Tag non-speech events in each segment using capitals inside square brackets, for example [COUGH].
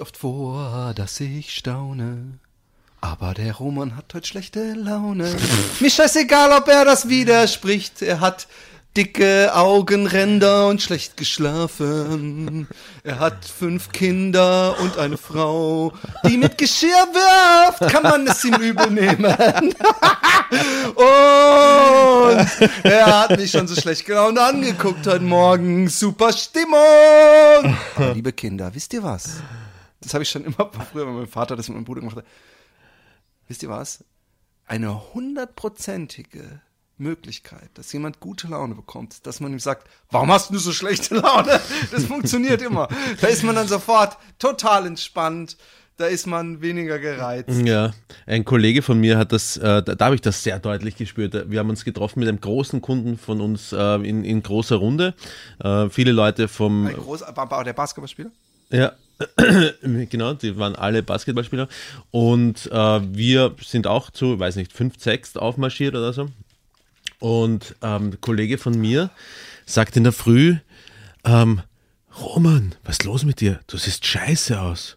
nicht oft vor, dass ich staune. Aber der Roman hat heute schlechte Laune. [LAUGHS] Mir scheißegal, ob er das widerspricht. Er hat dicke Augenränder und schlecht geschlafen. Er hat fünf Kinder und eine Frau, die mit Geschirr wirft. Kann man es ihm übel nehmen? [LAUGHS] und er hat mich schon so schlecht gelaunt angeguckt heute Morgen. Super Stimmung. Aber liebe Kinder, wisst ihr was? Das habe ich schon immer früher bei meinem Vater das mit meinem Bruder gemacht. hat. Wisst ihr was? Eine hundertprozentige Möglichkeit, dass jemand gute Laune bekommt, dass man ihm sagt, warum hast du so schlechte Laune? Das funktioniert immer. Da ist man dann sofort total entspannt. Da ist man weniger gereizt. Ja, ein Kollege von mir hat das, äh, da, da habe ich das sehr deutlich gespürt. Wir haben uns getroffen mit einem großen Kunden von uns äh, in, in großer Runde. Äh, viele Leute vom, Ein groß, war war der Basketballspieler? ja, [CLEARS THROAT] genau, die waren alle Basketballspieler. Und äh, wir sind auch zu, weiß nicht, fünf, sechs aufmarschiert oder so. Und ähm, ein Kollege von mir sagt in der Früh, ähm, Roman, was ist los mit dir? Du siehst scheiße aus.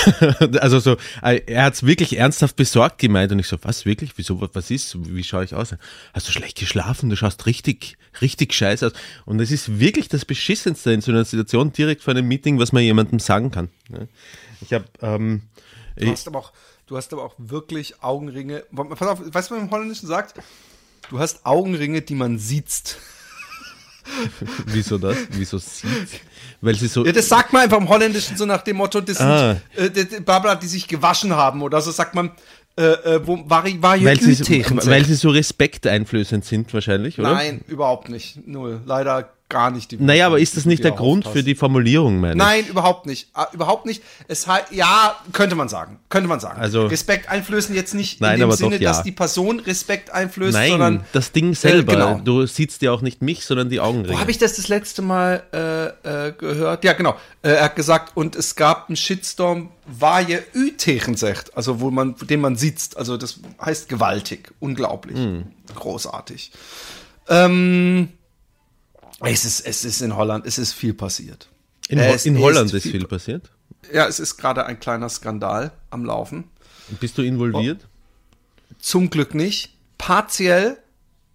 [LAUGHS] also so, äh, er hat es wirklich ernsthaft besorgt gemeint und ich so, was wirklich? Wieso, was ist? Wie schaue ich aus? Hast du schlecht geschlafen? Du schaust richtig, richtig scheiße aus. Und es ist wirklich das Beschissenste in so einer Situation direkt vor einem Meeting, was man jemandem sagen kann. ne? Ich habe, ähm, Du hast aber auch, du hast aber auch wirklich Augenringe. Pass auf, weißt du, was man im Holländischen sagt? Du hast Augenringe, die man sieht. [LAUGHS] wieso das? Wieso sieht? Weil sie so, Ja, das sagt man einfach im Holländischen so nach dem Motto, das Ah. sind äh, die, Barbara, die sich gewaschen haben oder so sagt man, äh, äh, wo war, war weil, sie, weil sie so respekteinflößend sind wahrscheinlich, oder? Nein, überhaupt nicht. Null. Leider gar nicht. Die Naja, aber ist das nicht der Grund für die Formulierung, meine? Nein, überhaupt nicht. Ah, überhaupt nicht. Es heißt, ja, könnte man sagen. Könnte man sagen. Also- Respekt einflößen jetzt nicht Nein, in dem Sinne, doch, ja. dass die Person Respekt einflößt, Nein, sondern das Ding selber. genau. Du siehst ja auch nicht mich, sondern die Augenringe. Wo habe ich das das letzte Mal äh, äh, gehört? Ja, genau. Äh, er hat gesagt, und es gab einen Shitstorm, war je Ü-Tegen sagt, also wo man, den man sitzt. Also das heißt gewaltig, unglaublich, Hm. großartig. Ähm, es ist, es ist in Holland, es ist viel passiert. in, Ho in Holland ist viel- viel passiert. Ja, es ist gerade ein kleiner Skandal am Laufen. Bist du involviert? Zum Glück nicht. Partiell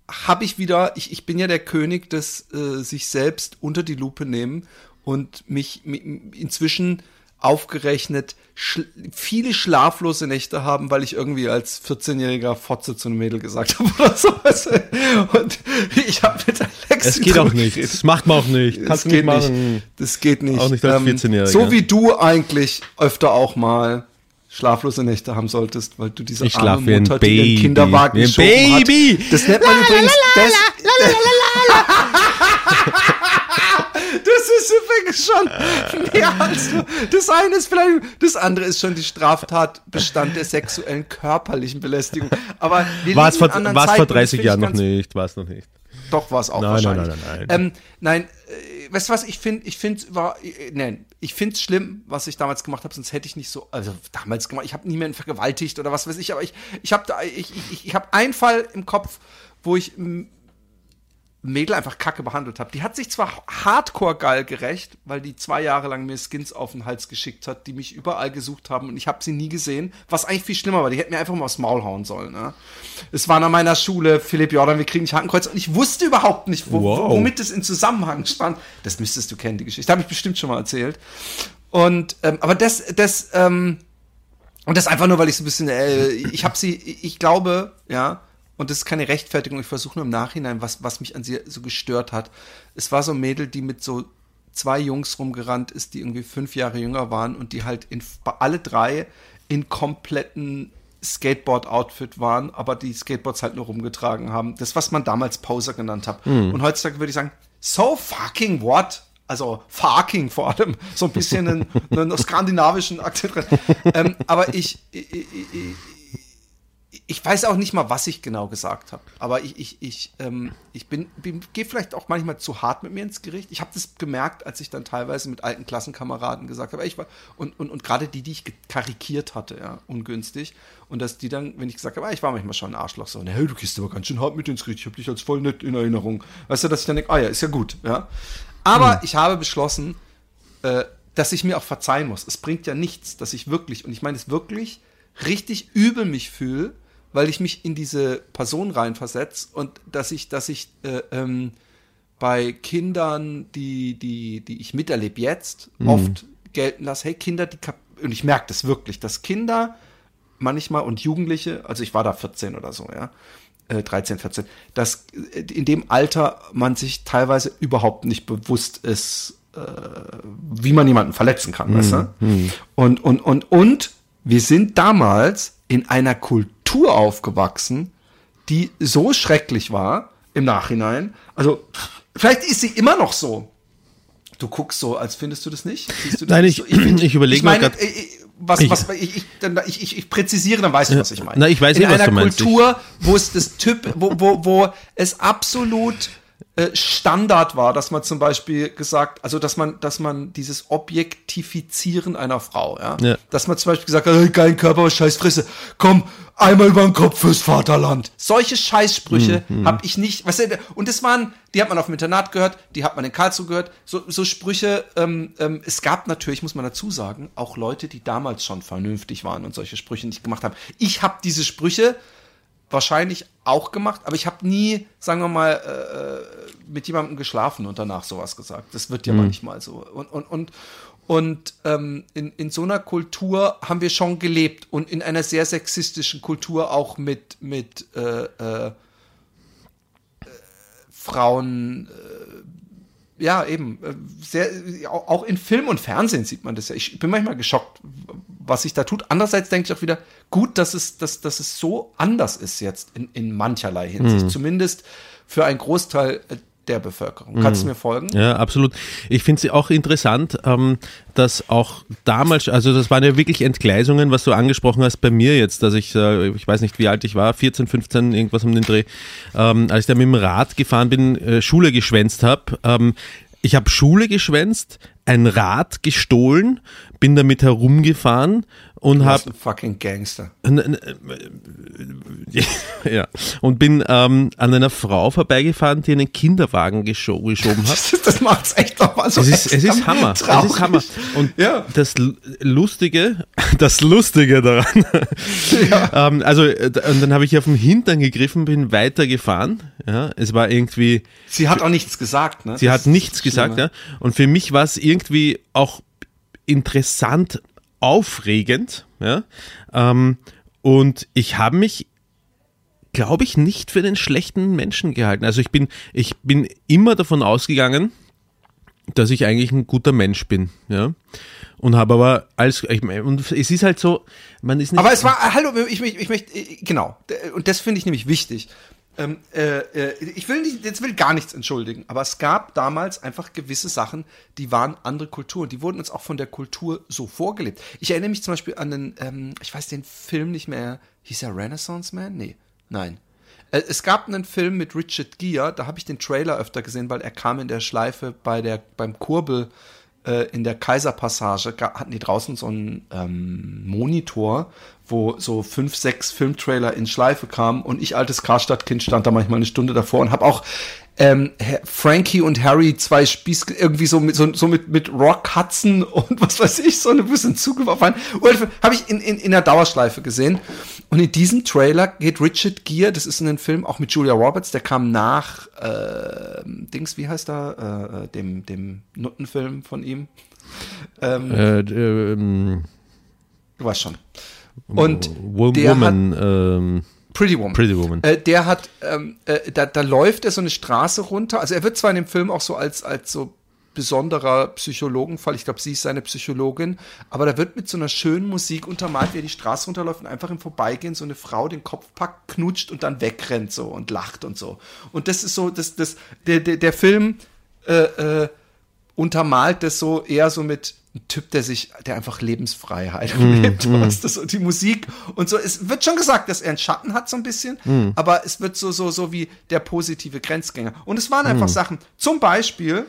habe ich wieder, ich, ich bin ja der König des äh, sich selbst unter die Lupe nehmen und mich, mi- inzwischen aufgerechnet schl viele schlaflose Nächte haben, weil ich irgendwie als 14-jähriger Fotze zu einem Mädel gesagt [LAUGHS] habe oder so. weißt du? Und ich habe mit Alex Es geht auch nicht. geredet. Das macht man auch nicht. Das Kannst du geht nicht nicht. Das geht nicht. Ähm, Auch nicht als 14-Jähriger. So wie du eigentlich öfter auch mal schlaflose Nächte haben solltest, weil du diese Ich arme wie Mutter, die Baby. den Kinderwagen geschoben Baby. Hat. Das nennt man übrigens das, das [LAUGHS] ist übrigens schon mehr als nur. Das eine ist vielleicht, das andere ist schon die Straftatbestand der sexuellen körperlichen Belästigung. Aber War es vor, war's vor Zeiten und das 30 finde ich Jahren noch nicht? War es noch nicht. doch, war es auch Nein, wahrscheinlich. nein, nein, nein, Ähm, nein, äh, weißt du was, ich finde, ich finde, war, äh, nein, ich finde es schlimm, was ich damals gemacht habe, sonst hätte ich nicht so, also damals gemacht, ich habe niemanden vergewaltigt oder was weiß ich, aber ich, ich habe da, ich, ich, ich habe einen Fall im Kopf, wo ich, Mädel einfach kacke behandelt habe. Die hat sich zwar hardcore geil gerecht, weil die zwei Jahre lang mir Skins auf den Hals geschickt hat, die mich überall gesucht haben und ich habe sie nie gesehen, was eigentlich viel schlimmer war. Die hätten mir einfach mal aufs Maul hauen sollen. Ne? Es waren an meiner Schule, Philipp Jordan, wir kriegen nicht Hakenkreuz und ich wusste überhaupt nicht, wo, Wow. womit es in Zusammenhang stand. Das müsstest du kennen, die Geschichte. Habe ich bestimmt schon mal erzählt. Und, ähm, aber das, das, ähm, und das einfach nur, weil ich so ein bisschen, äh, ich habe sie, ich glaube, ja, und das ist keine Rechtfertigung, ich versuche nur im Nachhinein, was, was mich an sie so gestört hat. Es war so ein Mädel, die mit so zwei Jungs rumgerannt ist, die irgendwie fünf Jahre jünger waren und die halt in, alle drei in kompletten Skateboard-Outfit waren, aber die Skateboards halt nur rumgetragen haben. Das, was man damals Poser genannt hat. Und heutzutage würde ich sagen, so fucking what? Also fucking vor allem, so ein bisschen einen, [LAUGHS] einen skandinavischen Akzent drin. Ähm, aber ich, ich, ich, ich weiß auch nicht mal, was ich genau gesagt habe. Aber ich, ich, ich, ähm, ich bin, bin gehe vielleicht auch manchmal zu hart mit mir ins Gericht. Ich habe das gemerkt, als ich dann teilweise mit alten Klassenkameraden gesagt habe, ich war und, und, und gerade die, die ich karikiert hatte, ja, ungünstig. Und dass die dann, wenn ich gesagt habe, ey, ich war manchmal schon ein Arschloch, so, hey, du gehst aber ganz schön hart mit ins Gericht, ich habe dich als voll nett in Erinnerung. Weißt du, dass ich dann denke, ah ja, ist ja gut, ja. Aber ich habe beschlossen, äh, dass ich mir auch verzeihen muss. Es bringt ja nichts, dass ich wirklich, und ich meine es wirklich, richtig übel mich fühle, weil ich mich in diese Person reinversetze und dass ich, dass ich äh, ähm, bei Kindern, die, die, die ich miterlebe jetzt, oft gelten lasse, hey, Kinder, die kap und ich merke das wirklich, dass Kinder manchmal und Jugendliche, also ich war da 14 oder so, ja, äh, 13, 14, dass äh, in dem Alter man sich teilweise überhaupt nicht bewusst ist, äh, wie man jemanden verletzen kann, weißt du? Und, und, und, und wir sind damals in einer Kultur aufgewachsen, die so schrecklich war im Nachhinein. Also, vielleicht ist sie immer noch so. Du guckst so, als findest du das nicht? Du das Nein, nicht ich- so? find- ich [CLEARS THROAT] überlege ich mal grad- äh, äh, was, Ich- was, ich, ich, ich, ich, ich präzisiere, dann weißt du, was ich meine. Na, ich weiß In eh, was einer du meinst. Kultur, wo es das Typ, wo, wo, wo es absolut Standard war, dass man zum Beispiel gesagt, also dass man, dass man dieses Objektifizieren einer Frau, ja, Ja. dass man zum Beispiel gesagt hat, hey, geilen Körper, aber scheiß Fresse, komm, einmal über den Kopf fürs Vaterland. Solche Scheißsprüche Mhm, habe ich nicht, weißt du, und das waren, die hat man auf dem Internat gehört, die hat man in Karlsruhe gehört, so, so Sprüche, ähm, ähm, es gab natürlich, muss man dazu sagen, auch Leute, die damals schon vernünftig waren und solche Sprüche nicht gemacht haben. Ich habe diese Sprüche wahrscheinlich auch gemacht, aber ich habe nie, sagen wir mal, äh, mit jemandem geschlafen und danach sowas gesagt. Das wird ja manchmal so. Und, und, und, und ähm, in, in so einer Kultur haben wir schon gelebt und in einer sehr sexistischen Kultur auch mit, mit äh, äh, äh, Frauen, äh, ja, eben, äh, sehr, auch in Film und Fernsehen sieht man das ja. Ich bin manchmal geschockt, was sich da tut. Andererseits denke ich auch wieder, gut, dass es, dass, dass es so anders ist jetzt in, in mancherlei Hinsicht. Zumindest für einen Großteil äh, der Bevölkerung. Kannst du mir folgen? Ja, absolut. Ich finde es auch interessant, ähm, dass auch damals, also das waren ja wirklich Entgleisungen, was du angesprochen hast bei mir jetzt, dass ich, äh, ich weiß nicht, wie alt ich war, 14, 15, irgendwas um den Dreh, ähm, als ich da mit dem Rad gefahren bin, äh, Schule geschwänzt habe. Ähm, ich habe Schule geschwänzt, ein Rad gestohlen, bin damit herumgefahren und habe fucking Gangster. [LAUGHS] ja, und bin ähm, an einer Frau vorbeigefahren, die einen Kinderwagen gescho geschoben hat. [LAUGHS] Das, macht's echt nochmal so Es ist, es ist Hammer. Es traurig. ist Hammer. Und Ja. das Lustige, [LAUGHS] das Lustige daran, ähm, also äh, und dann habe ich auf den Hintern gegriffen, bin weitergefahren. Ja, es war irgendwie, Sie hat auch nichts gesagt, ne? sie Das hat nichts gesagt, ja. Und für mich war es irgendwie auch interessant, aufregend, ja. Ähm, und ich habe mich glaube ich, nicht für den schlechten Menschen gehalten. Also ich bin, ich bin immer davon ausgegangen, dass ich eigentlich ein guter Mensch bin, ja. Und habe aber als, ich mein, und es ist halt so, man ist nicht. Aber es war, hallo, ich, möchte- ich möchte, genau, und das finde ich nämlich wichtig. Ähm, äh, äh, ich will nicht, jetzt will gar nichts entschuldigen, aber es gab damals einfach gewisse Sachen, die waren andere Kulturen, die wurden uns auch von der Kultur so vorgelebt. Ich erinnere mich zum Beispiel an den, ähm, ich weiß den Film nicht mehr, hieß er Renaissance Man? Nee, nein. Äh, Es gab einen Film mit Richard Gere, da habe ich den Trailer öfter gesehen, weil er kam in der Schleife bei der, beim Kurbel äh, in der Kaiserpassage, hatten die draußen so einen ähm, Monitor, wo so fünf, sechs Filmtrailer in Schleife kamen und ich, altes Karstadtkind, stand da manchmal eine Stunde davor und habe auch ähm, Frankie und Harry, zwei Spieß, irgendwie so mit, so, so mit, mit Rock Hudson [LAUGHS] und was weiß ich, so ein bisschen zugeworfen. Habe ich in, in, in der Dauerschleife gesehen. Und in diesem Trailer geht Richard Gere, das ist in einem Film auch mit Julia Roberts, der kam nach äh, Dings, wie heißt er, äh, dem, dem Nuttenfilm von ihm. Ähm, Äh, ähm, du weißt schon. Und Wo- der Woman, ähm, Pretty Woman. Pretty Woman. Äh, der hat, ähm, äh, da, da läuft er so eine Straße runter. Also er wird zwar in dem Film auch so als, als so besonderer Psychologenfall, ich glaube, sie ist seine Psychologin, aber da wird mit so einer schönen Musik untermalt, wie er die Straße runterläuft und einfach im Vorbeigehen so eine Frau den Kopf packt, knutscht und dann wegrennt so und lacht und so. Und das ist so, das, das, der, der, der Film äh, äh, untermalt das so eher so mit einem Typ, der sich, der einfach Lebensfreiheit lebt, was das so, die Musik und so. Es wird schon gesagt, dass er einen Schatten hat so ein bisschen, aber es wird so, so, so wie der positive Grenzgänger. Und es waren einfach Sachen, zum Beispiel,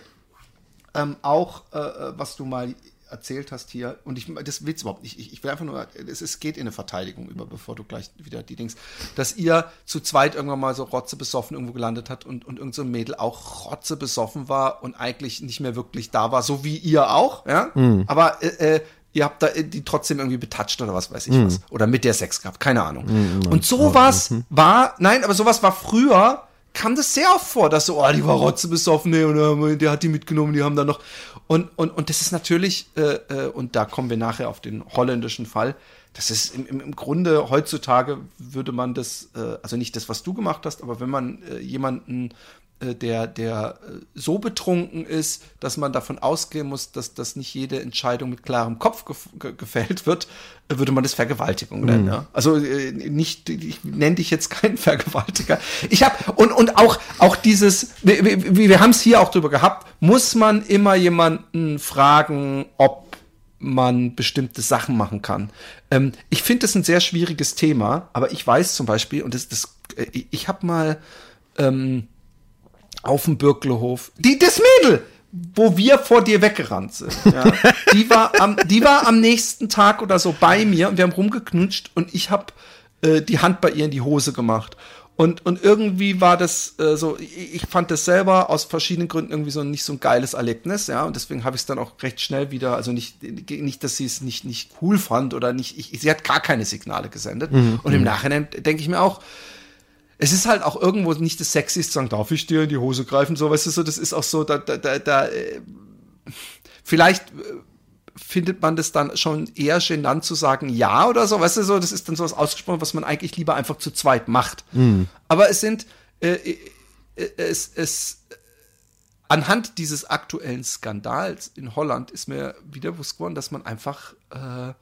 ähm, auch, äh, äh, was du mal erzählt hast hier, und ich, das will's überhaupt nicht, ich, ich will einfach nur, es, es geht in eine Verteidigung über, bevor du gleich wieder die Dings, dass ihr zu zweit irgendwann mal so rotzebesoffen irgendwo gelandet hat und, und irgend so ein Mädel auch rotzebesoffen war und eigentlich nicht mehr wirklich da war, so wie ihr auch, ja, aber äh, äh, ihr habt da äh, die trotzdem irgendwie betatscht oder was weiß ich was, oder mit der Sex gehabt, keine Ahnung. Und sowas war, nein, aber sowas war früher, kam das sehr oft vor, dass so, oh, die war rotzebesoffen, nee, und äh, der hat die mitgenommen, die haben dann noch. Und, und, und das ist natürlich, äh, äh, und da kommen wir nachher auf den holländischen Fall, das ist im, im, im Grunde heutzutage würde man das, äh, also nicht das, was du gemacht hast, aber wenn man äh, jemanden, der, der äh, so betrunken ist, dass man davon ausgehen muss, dass, dass nicht jede Entscheidung mit klarem Kopf ge gefällt wird, äh, würde man das Vergewaltigung nennen. Ja? Also äh, nicht, ich nenne dich jetzt keinen [LAUGHS] Vergewaltiger. Ich habe und und auch auch dieses, wir, wir, wir haben es hier auch drüber gehabt, muss man immer jemanden fragen, ob man bestimmte Sachen machen kann. Ähm, ich finde das ein sehr schwieriges Thema, aber ich weiß zum Beispiel, und das, das äh, ich habe mal ähm, auf dem Birklehof, die, das Mädel, wo wir vor dir weggerannt sind, ja, die, war am, die war am nächsten Tag oder so bei mir und wir haben rumgeknutscht und ich habe äh, die Hand bei ihr in die Hose gemacht. Und, und irgendwie war das äh, so, ich, ich fand das selber aus verschiedenen Gründen irgendwie so nicht so ein geiles Erlebnis, ja, und deswegen habe ich es dann auch recht schnell wieder, also nicht, nicht dass sie es nicht, nicht cool fand oder nicht, ich, sie hat gar keine Signale gesendet. Und im Nachhinein denke ich mir auch, es ist halt auch irgendwo nicht das Sexyste zu sagen, darf ich dir in die Hose greifen, so, weißt du, so, das ist auch so, da, da, da, da äh, vielleicht äh, findet man das dann schon eher genannt zu sagen ja oder so, weißt du, so, das ist dann so was ausgesprochen, was man eigentlich lieber einfach zu zweit macht. Aber es sind, äh, äh, äh, es, es, anhand dieses aktuellen Skandals in Holland ist mir wieder bewusst geworden, dass man einfach, ach,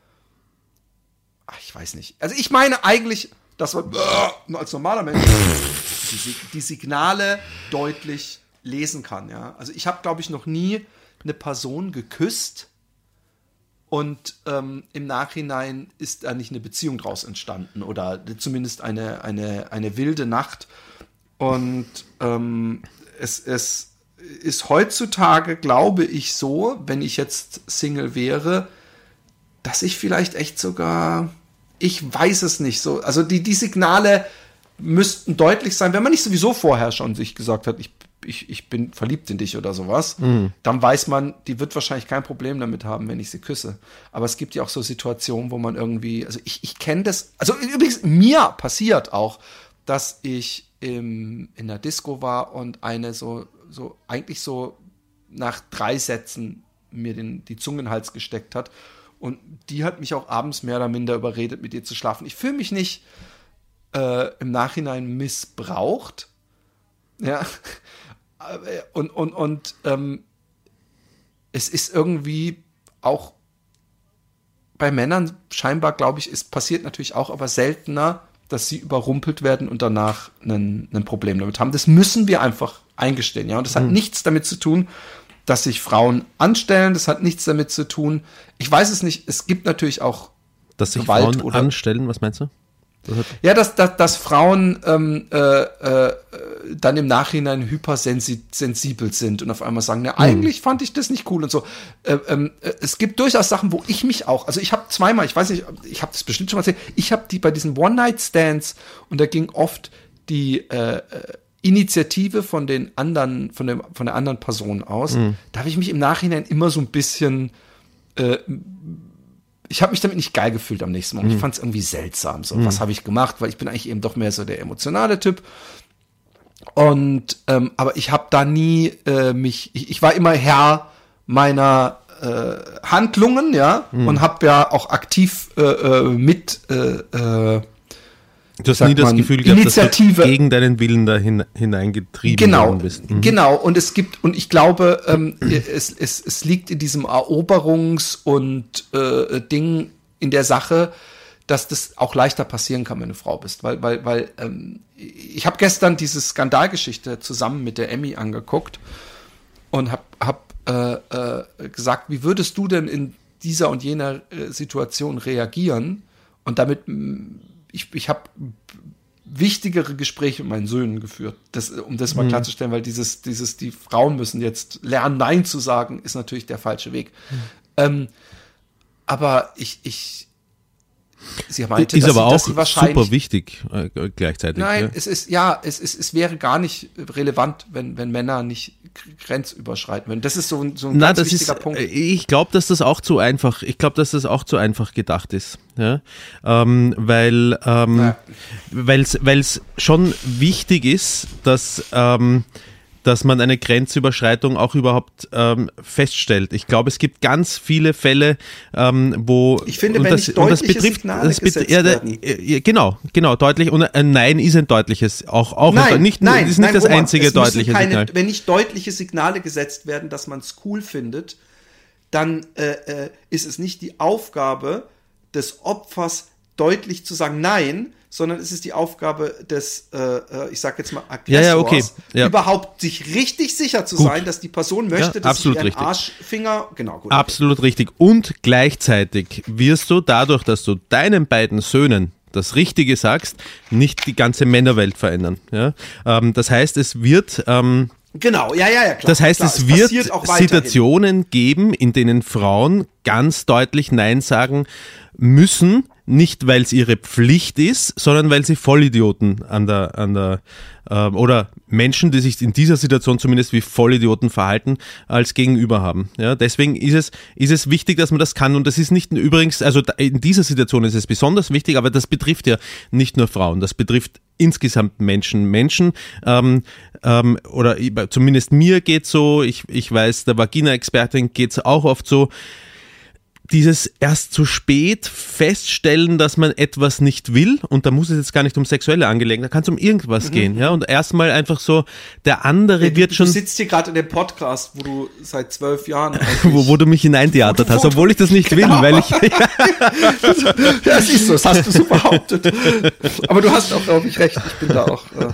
ich weiß nicht. Also ich meine eigentlich, dass man äh, als normaler Mensch die, die Signale deutlich lesen kann. Ja, also ich habe, glaube ich, noch nie eine Person geküsst und ähm, im Nachhinein ist da nicht eine Beziehung draus entstanden oder zumindest eine, eine, eine wilde Nacht. Und ähm, es, es ist heutzutage, glaube ich, so, wenn ich jetzt Single wäre, dass ich vielleicht echt sogar, ich weiß es nicht so, also die, die Signale müssten deutlich sein, wenn man nicht sowieso vorher schon sich gesagt hat, ich, ich, ich bin verliebt in dich oder sowas, dann weiß man, die wird wahrscheinlich kein Problem damit haben, wenn ich sie küsse. Aber es gibt ja auch so Situationen, wo man irgendwie, also ich, ich kenne das, also übrigens, mir passiert auch, dass ich im, in der Disco war und eine so, so, eigentlich so nach drei Sätzen mir den, die Zunge in den Hals gesteckt hat. Und die hat mich auch abends mehr oder minder überredet, mit ihr zu schlafen. Ich fühle mich nicht äh, im Nachhinein missbraucht. Ja. [LAUGHS] Und, und, und ähm, es ist irgendwie auch bei Männern scheinbar, glaube ich, ist passiert natürlich auch, aber seltener, dass sie überrumpelt werden und danach ein, ein Problem damit haben. Das müssen wir einfach eingestehen, ja. Und das hat nichts damit zu tun, dass sich Frauen anstellen. Das hat nichts damit zu tun. Ich weiß es nicht. Es gibt natürlich auch Dass sich Gewalt Frauen oder- anstellen, was meinst du? Das ja, dass, dass, dass Frauen ähm, äh, äh, dann im Nachhinein hypersensibel sind und auf einmal sagen, na, eigentlich fand ich das nicht cool und so. Äh, ähm, äh, es gibt durchaus Sachen, wo ich mich auch, also ich habe zweimal, ich weiß nicht, ich habe das bestimmt schon mal erzählt, ich habe die bei diesen One-Night-Stands und da ging oft die, äh, äh, Initiative von den anderen, von, dem, von der anderen Person aus, Mhm. da habe ich mich im Nachhinein immer so ein bisschen, äh, ich habe mich damit nicht geil gefühlt am nächsten Morgen. Mhm. Ich fand es irgendwie seltsam. So, was habe ich gemacht? Weil ich bin eigentlich eben doch mehr so der emotionale Typ. Und ähm, aber ich habe da nie äh, mich, ich, ich war immer Herr meiner äh, Handlungen, ja, Mhm. und habe ja auch aktiv äh, äh, mit äh, äh, Du hast nie das man, Gefühl gehabt, Initiative- dass du gegen deinen Willen da hin, hineingetrieben genau, worden bist. Mhm. genau. Und es gibt, und ich glaube, ähm, es, es, es liegt in diesem Eroberungs- und äh, Ding in der Sache, dass das auch leichter passieren kann, wenn du Frau bist. Weil, weil, weil ähm, ich habe gestern diese Skandalgeschichte zusammen mit der Emmy angeguckt und habe hab, äh, äh, gesagt, wie würdest du denn in dieser und jener äh, Situation reagieren? Und damit, ich, ich habe wichtigere Gespräche mit meinen Söhnen geführt, das, um das mal klarzustellen, weil dieses, dieses, die Frauen müssen jetzt lernen, Nein zu sagen, ist natürlich der falsche Weg. Ähm, aber ich, ich, sie meinte, ist dass aber sie, auch super wichtig äh, gleichzeitig. Nein, ja. es ist, ja, es ist, es wäre gar nicht relevant, wenn, wenn Männer nicht grenzüberschreiten würden. Das ist so ein, so ein Na, ganz das wichtiger ist, Punkt. äh, ich glaube, dass das auch zu einfach, ich glaube, dass das auch zu einfach gedacht ist, ja, ähm, weil, ähm, Ja. weil's, weil's schon wichtig ist, dass, ähm, dass man eine Grenzüberschreitung auch überhaupt ähm, feststellt. Ich glaube, es gibt ganz viele Fälle, ähm, wo Ich finde, und wenn nicht deutliche Signale das bet- ja, äh, genau, genau, deutlich und ein Nein ist ein deutliches, auch auch nein, ein, nicht, nein, ist nicht nein, das Roman, einzige deutliche keine, Signal. Wenn nicht deutliche Signale gesetzt werden, dass man es cool findet, dann äh, äh, ist es nicht die Aufgabe des Opfers, deutlich zu sagen Nein, sondern es ist die Aufgabe des, äh, äh, ich sag jetzt mal, Aggressors, Ja, ja, okay. Ja. überhaupt sich richtig sicher zu Gut. sein, dass die Person möchte, dass absolut richtig. Arschfinger, genau, gut. Absolut richtig. Und gleichzeitig wirst du dadurch, dass du deinen beiden Söhnen das Richtige sagst, nicht die ganze Männerwelt verändern. Ja? Ähm, das heißt, es wird, ähm, Genau, ja, ja, ja, klar. das heißt, klar, es wird auch weiterhin. Situationen geben, in denen Frauen ganz deutlich Nein sagen müssen, nicht weil es ihre Pflicht ist, sondern weil sie Vollidioten an der, an der ähm, oder Menschen, die sich in dieser Situation zumindest wie Vollidioten verhalten, als Gegenüber haben. Ja, deswegen ist es, ist es wichtig, dass man das kann. Und das ist nicht übrigens, also in dieser Situation ist es besonders wichtig, aber das betrifft ja nicht nur Frauen, das betrifft insgesamt Menschen. Menschen, ähm, ähm, oder zumindest mir geht's so, ich, ich weiß, der Vagina-Expertin geht's auch oft so, dieses erst zu spät feststellen, dass man etwas nicht will, und da muss es jetzt gar nicht um sexuelle Angelegenheiten, da kann es um irgendwas gehen, ja, und erstmal einfach so, der andere wird Du schon, sitzt hier gerade in dem Podcast, wo du seit zwölf Jahren. [LAUGHS] wo, wo du mich hineintheatert hast, obwohl ich das nicht will, Genau. weil ich, [LAUGHS] ja, siehst du, das hast du so behauptet. Aber du hast auch, glaube ich, recht. Ich bin da auch. Äh,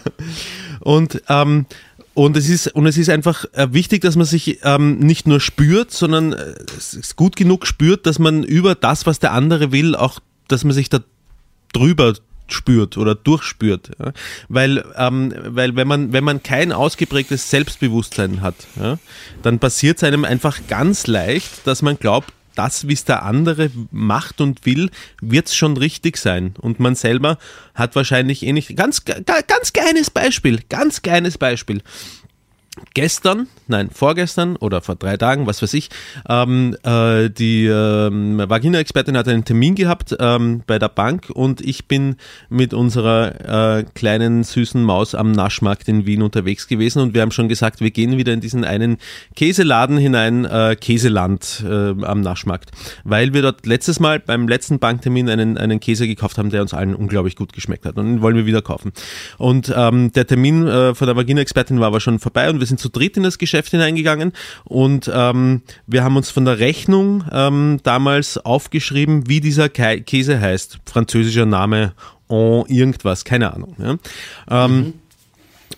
Und, ähm, und es ist, und es ist einfach äh, wichtig, dass man sich ähm, nicht nur spürt, sondern äh, es gut genug spürt, dass man über das, was der andere will, auch, dass man sich da drüber spürt oder durchspürt. Ja? Weil, ähm, weil wenn man, wenn man kein ausgeprägtes Selbstbewusstsein hat, ja, dann passiert es einem einfach ganz leicht, dass man glaubt, das, wie es der andere macht und will, wird es schon richtig sein. Und man selber hat wahrscheinlich eh nicht. Ganz, ga- ganz kleines Beispiel, ganz kleines Beispiel. Gestern, nein, vorgestern oder vor drei Tagen, was weiß ich, ähm, äh, die ähm, Vagina-Expertin hat einen Termin gehabt ähm, bei der Bank und ich bin mit unserer äh, kleinen süßen Maus am Naschmarkt in Wien unterwegs gewesen und wir haben schon gesagt, wir gehen wieder in diesen einen Käseladen hinein, äh, Käseland äh, am Naschmarkt, weil wir dort letztes Mal beim letzten Banktermin einen, einen Käse gekauft haben, der uns allen unglaublich gut geschmeckt hat und den wollen wir wieder kaufen. Und ähm, der Termin äh, von der Vagina-Expertin war aber schon vorbei und wir sind zu dritt in das Geschäft hineingegangen und ähm, wir haben uns von der Rechnung ähm, damals aufgeschrieben, wie dieser Käse heißt. Französischer Name, en irgendwas, keine Ahnung. Ja. Ähm,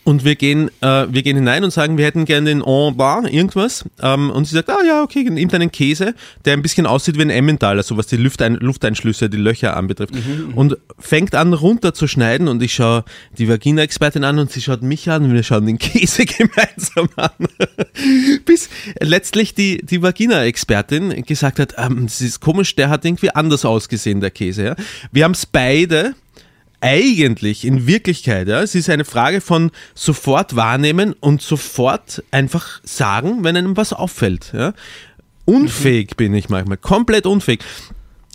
und wir gehen, äh, wir gehen hinein und sagen, wir hätten gerne den En Bar, irgendwas. Ähm, und sie sagt, ah ja, okay, nimmt einen Käse, der ein bisschen aussieht wie ein Emmentaler, so was die Luftein Lufteinschlüsse, die Löcher anbetrifft. Und fängt an runter zu schneiden und ich schaue die Vagina-Expertin an und sie schaut mich an und wir schauen den Käse [LAUGHS] gemeinsam an. [LAUGHS] Bis letztlich die, die Vagina-Expertin gesagt hat, ähm, das ist komisch, der hat irgendwie anders ausgesehen, der Käse. Ja? Wir haben es beide eigentlich in Wirklichkeit, ja, es ist eine Frage von sofort wahrnehmen und sofort einfach sagen, wenn einem was auffällt. Ja. Unfähig bin ich manchmal, komplett unfähig.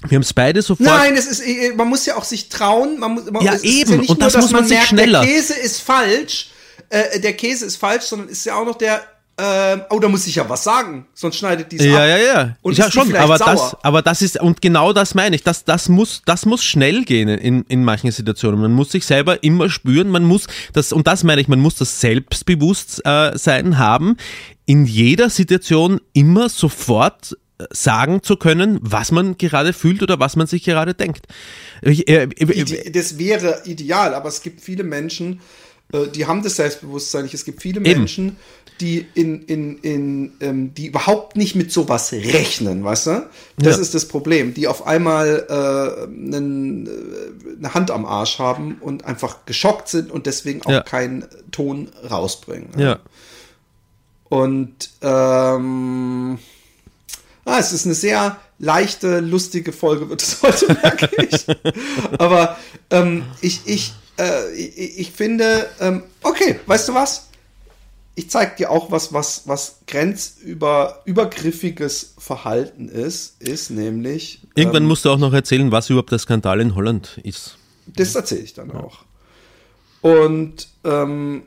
Wir haben es beide sofort. Nein, es ist, äh, man muss ja auch sich trauen. Man muss, man, Ja, eben. Ja nicht Und nur, das dass muss man sich merkt, schneller- Der Käse ist falsch. Äh, der Käse ist falsch, sondern ist ja auch noch der. Äh, oh, da muss ich ja was sagen, sonst schneidet die es Ja, ab. ja, ja. Und ja, schon, aber sauer? das, aber das ist, und genau das meine ich, das, das muss, das muss schnell gehen in, in manchen Situationen. Man muss sich selber immer spüren, man muss das, und das meine ich, man muss das Selbstbewusstsein haben, in jeder Situation immer sofort äh, sagen zu können, was man gerade fühlt oder was man sich gerade denkt. Ich, äh, äh, das wäre ideal, aber es gibt viele Menschen, äh, die haben das Selbstbewusstsein nicht. Es gibt viele Eben. Menschen, die in, in, in ähm, die überhaupt nicht mit sowas rechnen, weißt du? Das Ja. ist das Problem, die auf einmal äh, einen, äh, eine Hand am Arsch haben und einfach geschockt sind und deswegen auch Ja. keinen Ton rausbringen. ja. Und ähm, ah, es ist eine sehr leichte, lustige Folge, wird es [LAUGHS] heute, merke ich. Aber ähm, ich, ich, äh, ich, ich finde, ähm, okay, weißt du was? Ich zeig dir auch was, was, was grenzüber, übergriffiges Verhalten ist, ist nämlich. Irgendwann ähm, musst du auch noch erzählen, was überhaupt der Skandal in Holland ist. das erzähle ich dann auch. Und ähm,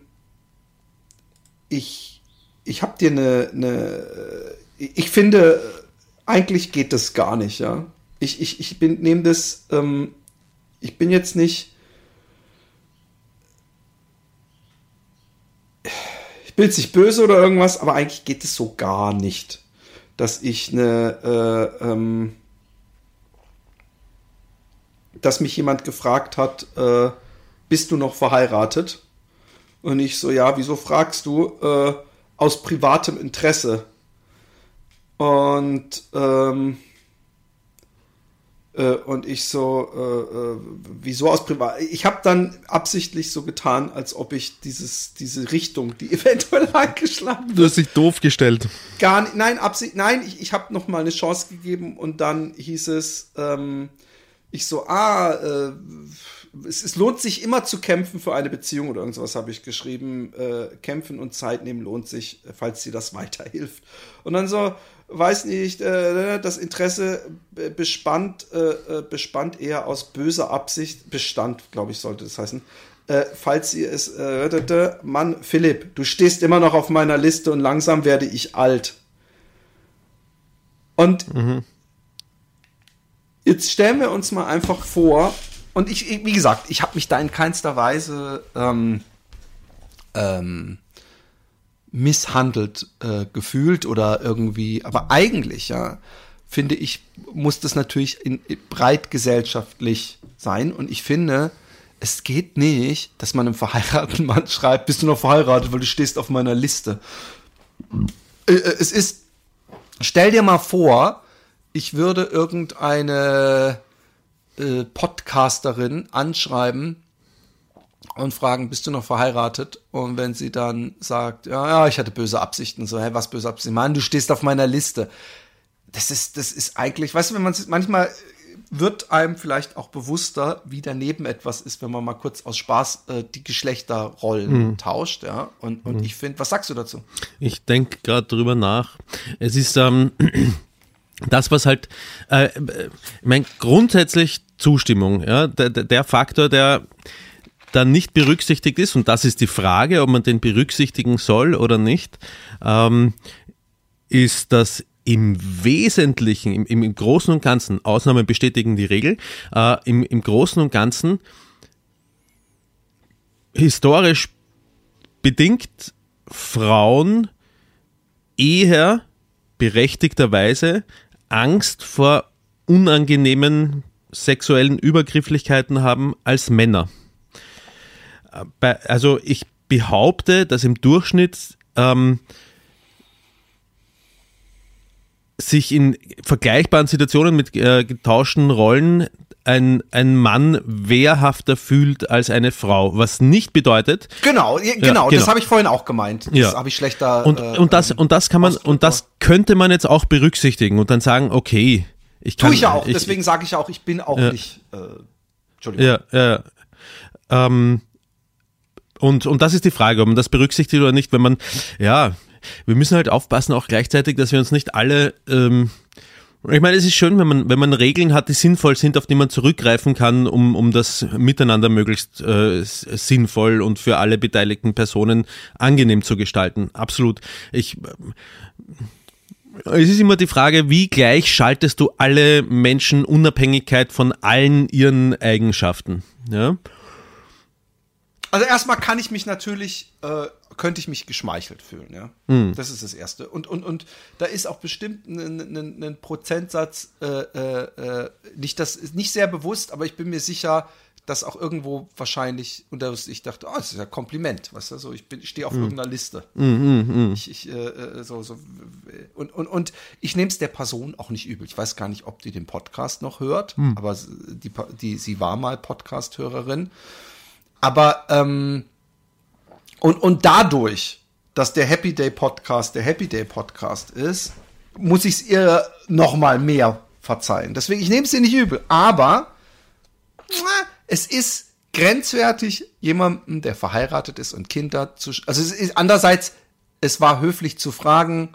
ich, ich habe dir eine, eine, äh, ich finde, eigentlich geht das gar nicht, ja. Ich, ich, ich bin, nehme das, ähm, ich bin jetzt nicht, ich bin jetzt nicht böse oder irgendwas, aber eigentlich geht es so gar nicht, dass ich eine, äh, ähm, dass mich jemand gefragt hat, äh, bist du noch verheiratet? Und ich so, ja, wieso fragst du? Äh, aus privatem Interesse. Und, ähm, äh, und ich so, äh, äh, wieso aus privat? Ich habe dann absichtlich so getan, als ob ich dieses, diese Richtung, die [LAUGHS] eventuell eingeschlagen wird, Du hast dich doof gestellt. Gar nicht, nein, Absicht, nein, ich, ich habe noch mal eine Chance gegeben und dann hieß es, ähm, ich so, ah, äh, es, es lohnt sich immer zu kämpfen für eine Beziehung oder irgendwas habe ich geschrieben. Äh, kämpfen und Zeit nehmen lohnt sich, falls dir das [LAUGHS] weiterhilft. Und dann so, weiß nicht, äh, das Interesse be- bespannt, äh, äh, bespannt eher aus böser Absicht, Bestand, glaube ich, sollte das heißen. Äh, falls ihr es äh, rettete, Mann, Philipp, du stehst immer noch auf meiner Liste und langsam werde ich alt. Und jetzt stellen wir uns mal einfach vor, und ich, ich- wie gesagt, ich habe mich da in keinster Weise ähm, ähm, misshandelt äh, gefühlt oder irgendwie, aber eigentlich, ja, finde ich, muss das natürlich in, breit gesellschaftlich sein. Und ich finde, es geht nicht, dass man einem verheirateten [LAUGHS] Mann schreibt, bist du noch verheiratet, weil du stehst auf meiner Liste. Äh, äh, es ist, stell dir mal vor, ich würde irgendeine äh, Podcasterin anschreiben und fragen, bist du noch verheiratet? Und wenn sie dann sagt, ja, ja, ich hatte böse Absichten, so, hä, was böse Absichten? Mann, du stehst auf meiner Liste. Das ist, das ist eigentlich, weißt du, wenn man manchmal wird einem vielleicht auch bewusster, wie daneben etwas ist, wenn man mal kurz aus Spaß äh, die Geschlechterrollen tauscht, ja. Und, und ich finde, was sagst du dazu? Ich denke gerade drüber nach. Es ist ähm, [CLEARS THROAT] das, was halt, äh, äh, ich mein, grundsätzlich Zustimmung, ja, der der Faktor, der da nicht berücksichtigt ist, und das ist die Frage, ob man den berücksichtigen soll oder nicht, ähm, ist, dass im Wesentlichen, im, im, im Großen und Ganzen, Ausnahmen bestätigen die Regel, äh, im, im Großen und Ganzen historisch bedingt Frauen eher berechtigterweise Angst vor unangenehmen sexuellen Übergrifflichkeiten haben als Männer. Bei, also ich behaupte, dass im Durchschnitt ähm, sich in vergleichbaren Situationen mit äh, getauschten Rollen ein, ein Mann wehrhafter fühlt als eine Frau, was nicht bedeutet, Genau, ja, genau, das genau. habe ich vorhin auch gemeint. Das Ja. habe ich schlechter. Und, äh, und, das, und das kann man, Ausdruck und das könnte man jetzt auch berücksichtigen und dann sagen, okay, ich kann. Tue ich ja auch, ich, deswegen sage ich ja auch, ich bin auch Ja. nicht. Äh, Entschuldigung. Ja, ja. Ähm, und, und das ist die Frage, ob man das berücksichtigt oder nicht, wenn man, ja, wir müssen halt aufpassen auch gleichzeitig, dass wir uns nicht alle, ähm, ich meine, es ist schön, wenn man, wenn man Regeln hat, die sinnvoll sind, auf die man zurückgreifen kann, um, um das Miteinander möglichst äh, sinnvoll und für alle beteiligten Personen angenehm zu gestalten. Absolut. Ich, es ist immer die Frage, wie gleich schaltest du alle Menschen Unabhängigkeit von allen ihren Eigenschaften? Ja? Also erstmal kann ich mich natürlich, äh, könnte ich mich geschmeichelt fühlen, ja. Hm. Das ist das Erste. Und, und, und da ist auch bestimmt ein, ein, Prozentsatz, äh, äh, nicht, das ist nicht sehr bewusst, aber ich bin mir sicher, dass auch irgendwo wahrscheinlich, und das, ich dachte, oh, das ist ja Kompliment, weißt du, so, ich, bin- ich stehe auf Hm. irgendeiner Liste. Ich, ich, äh, äh, so, so, und, und, und ich nehme es der Person auch nicht übel. Ich weiß gar nicht, ob die den Podcast noch hört, aber die, die, sie war mal Podcast-Hörerin. Aber ähm, und, und dadurch, dass der Happy Day Podcast der Happy Day Podcast ist, muss ich es ihr noch mal mehr verzeihen. Deswegen, ich nehme es ihr nicht übel. Aber es ist grenzwertig, jemandem, der verheiratet ist und Kinder zu. Also es ist andererseits, es war höflich zu fragen,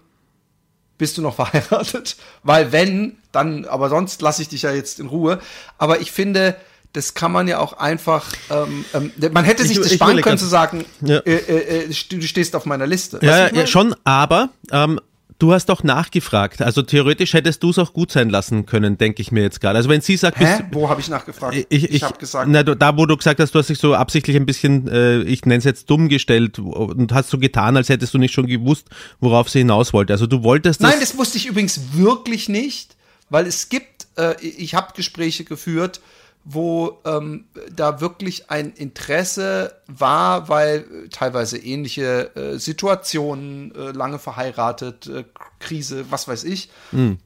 bist du noch [LAUGHS] verheiratet? Weil wenn, dann, aber sonst lasse ich dich ja jetzt in Ruhe. Aber ich finde, das kann man ja auch einfach, ähm, ähm, man hätte sich Ich- das ich sparen können zu sagen, Ja. äh, äh, äh, du stehst auf meiner Liste. Ja, ja, ich schon, aber ähm, du hast auch nachgefragt. Also theoretisch hättest du es auch gut sein lassen können, denke ich mir jetzt gerade. Also wenn sie sagt, Hä? Wo habe ich nachgefragt? ich, ich, habe gesagt, na, da wo du gesagt hast, du hast dich so absichtlich ein bisschen, äh, ich nenne es jetzt dumm gestellt und hast so getan, als hättest du nicht schon gewusst, worauf sie hinaus wollte. Also du wolltest das. Nein, das wusste ich übrigens wirklich nicht, weil es gibt, äh, ich habe Gespräche geführt, wo ähm, da wirklich ein Interesse war, weil teilweise ähnliche äh, Situationen, äh, lange verheiratet, äh, Krise, was weiß ich.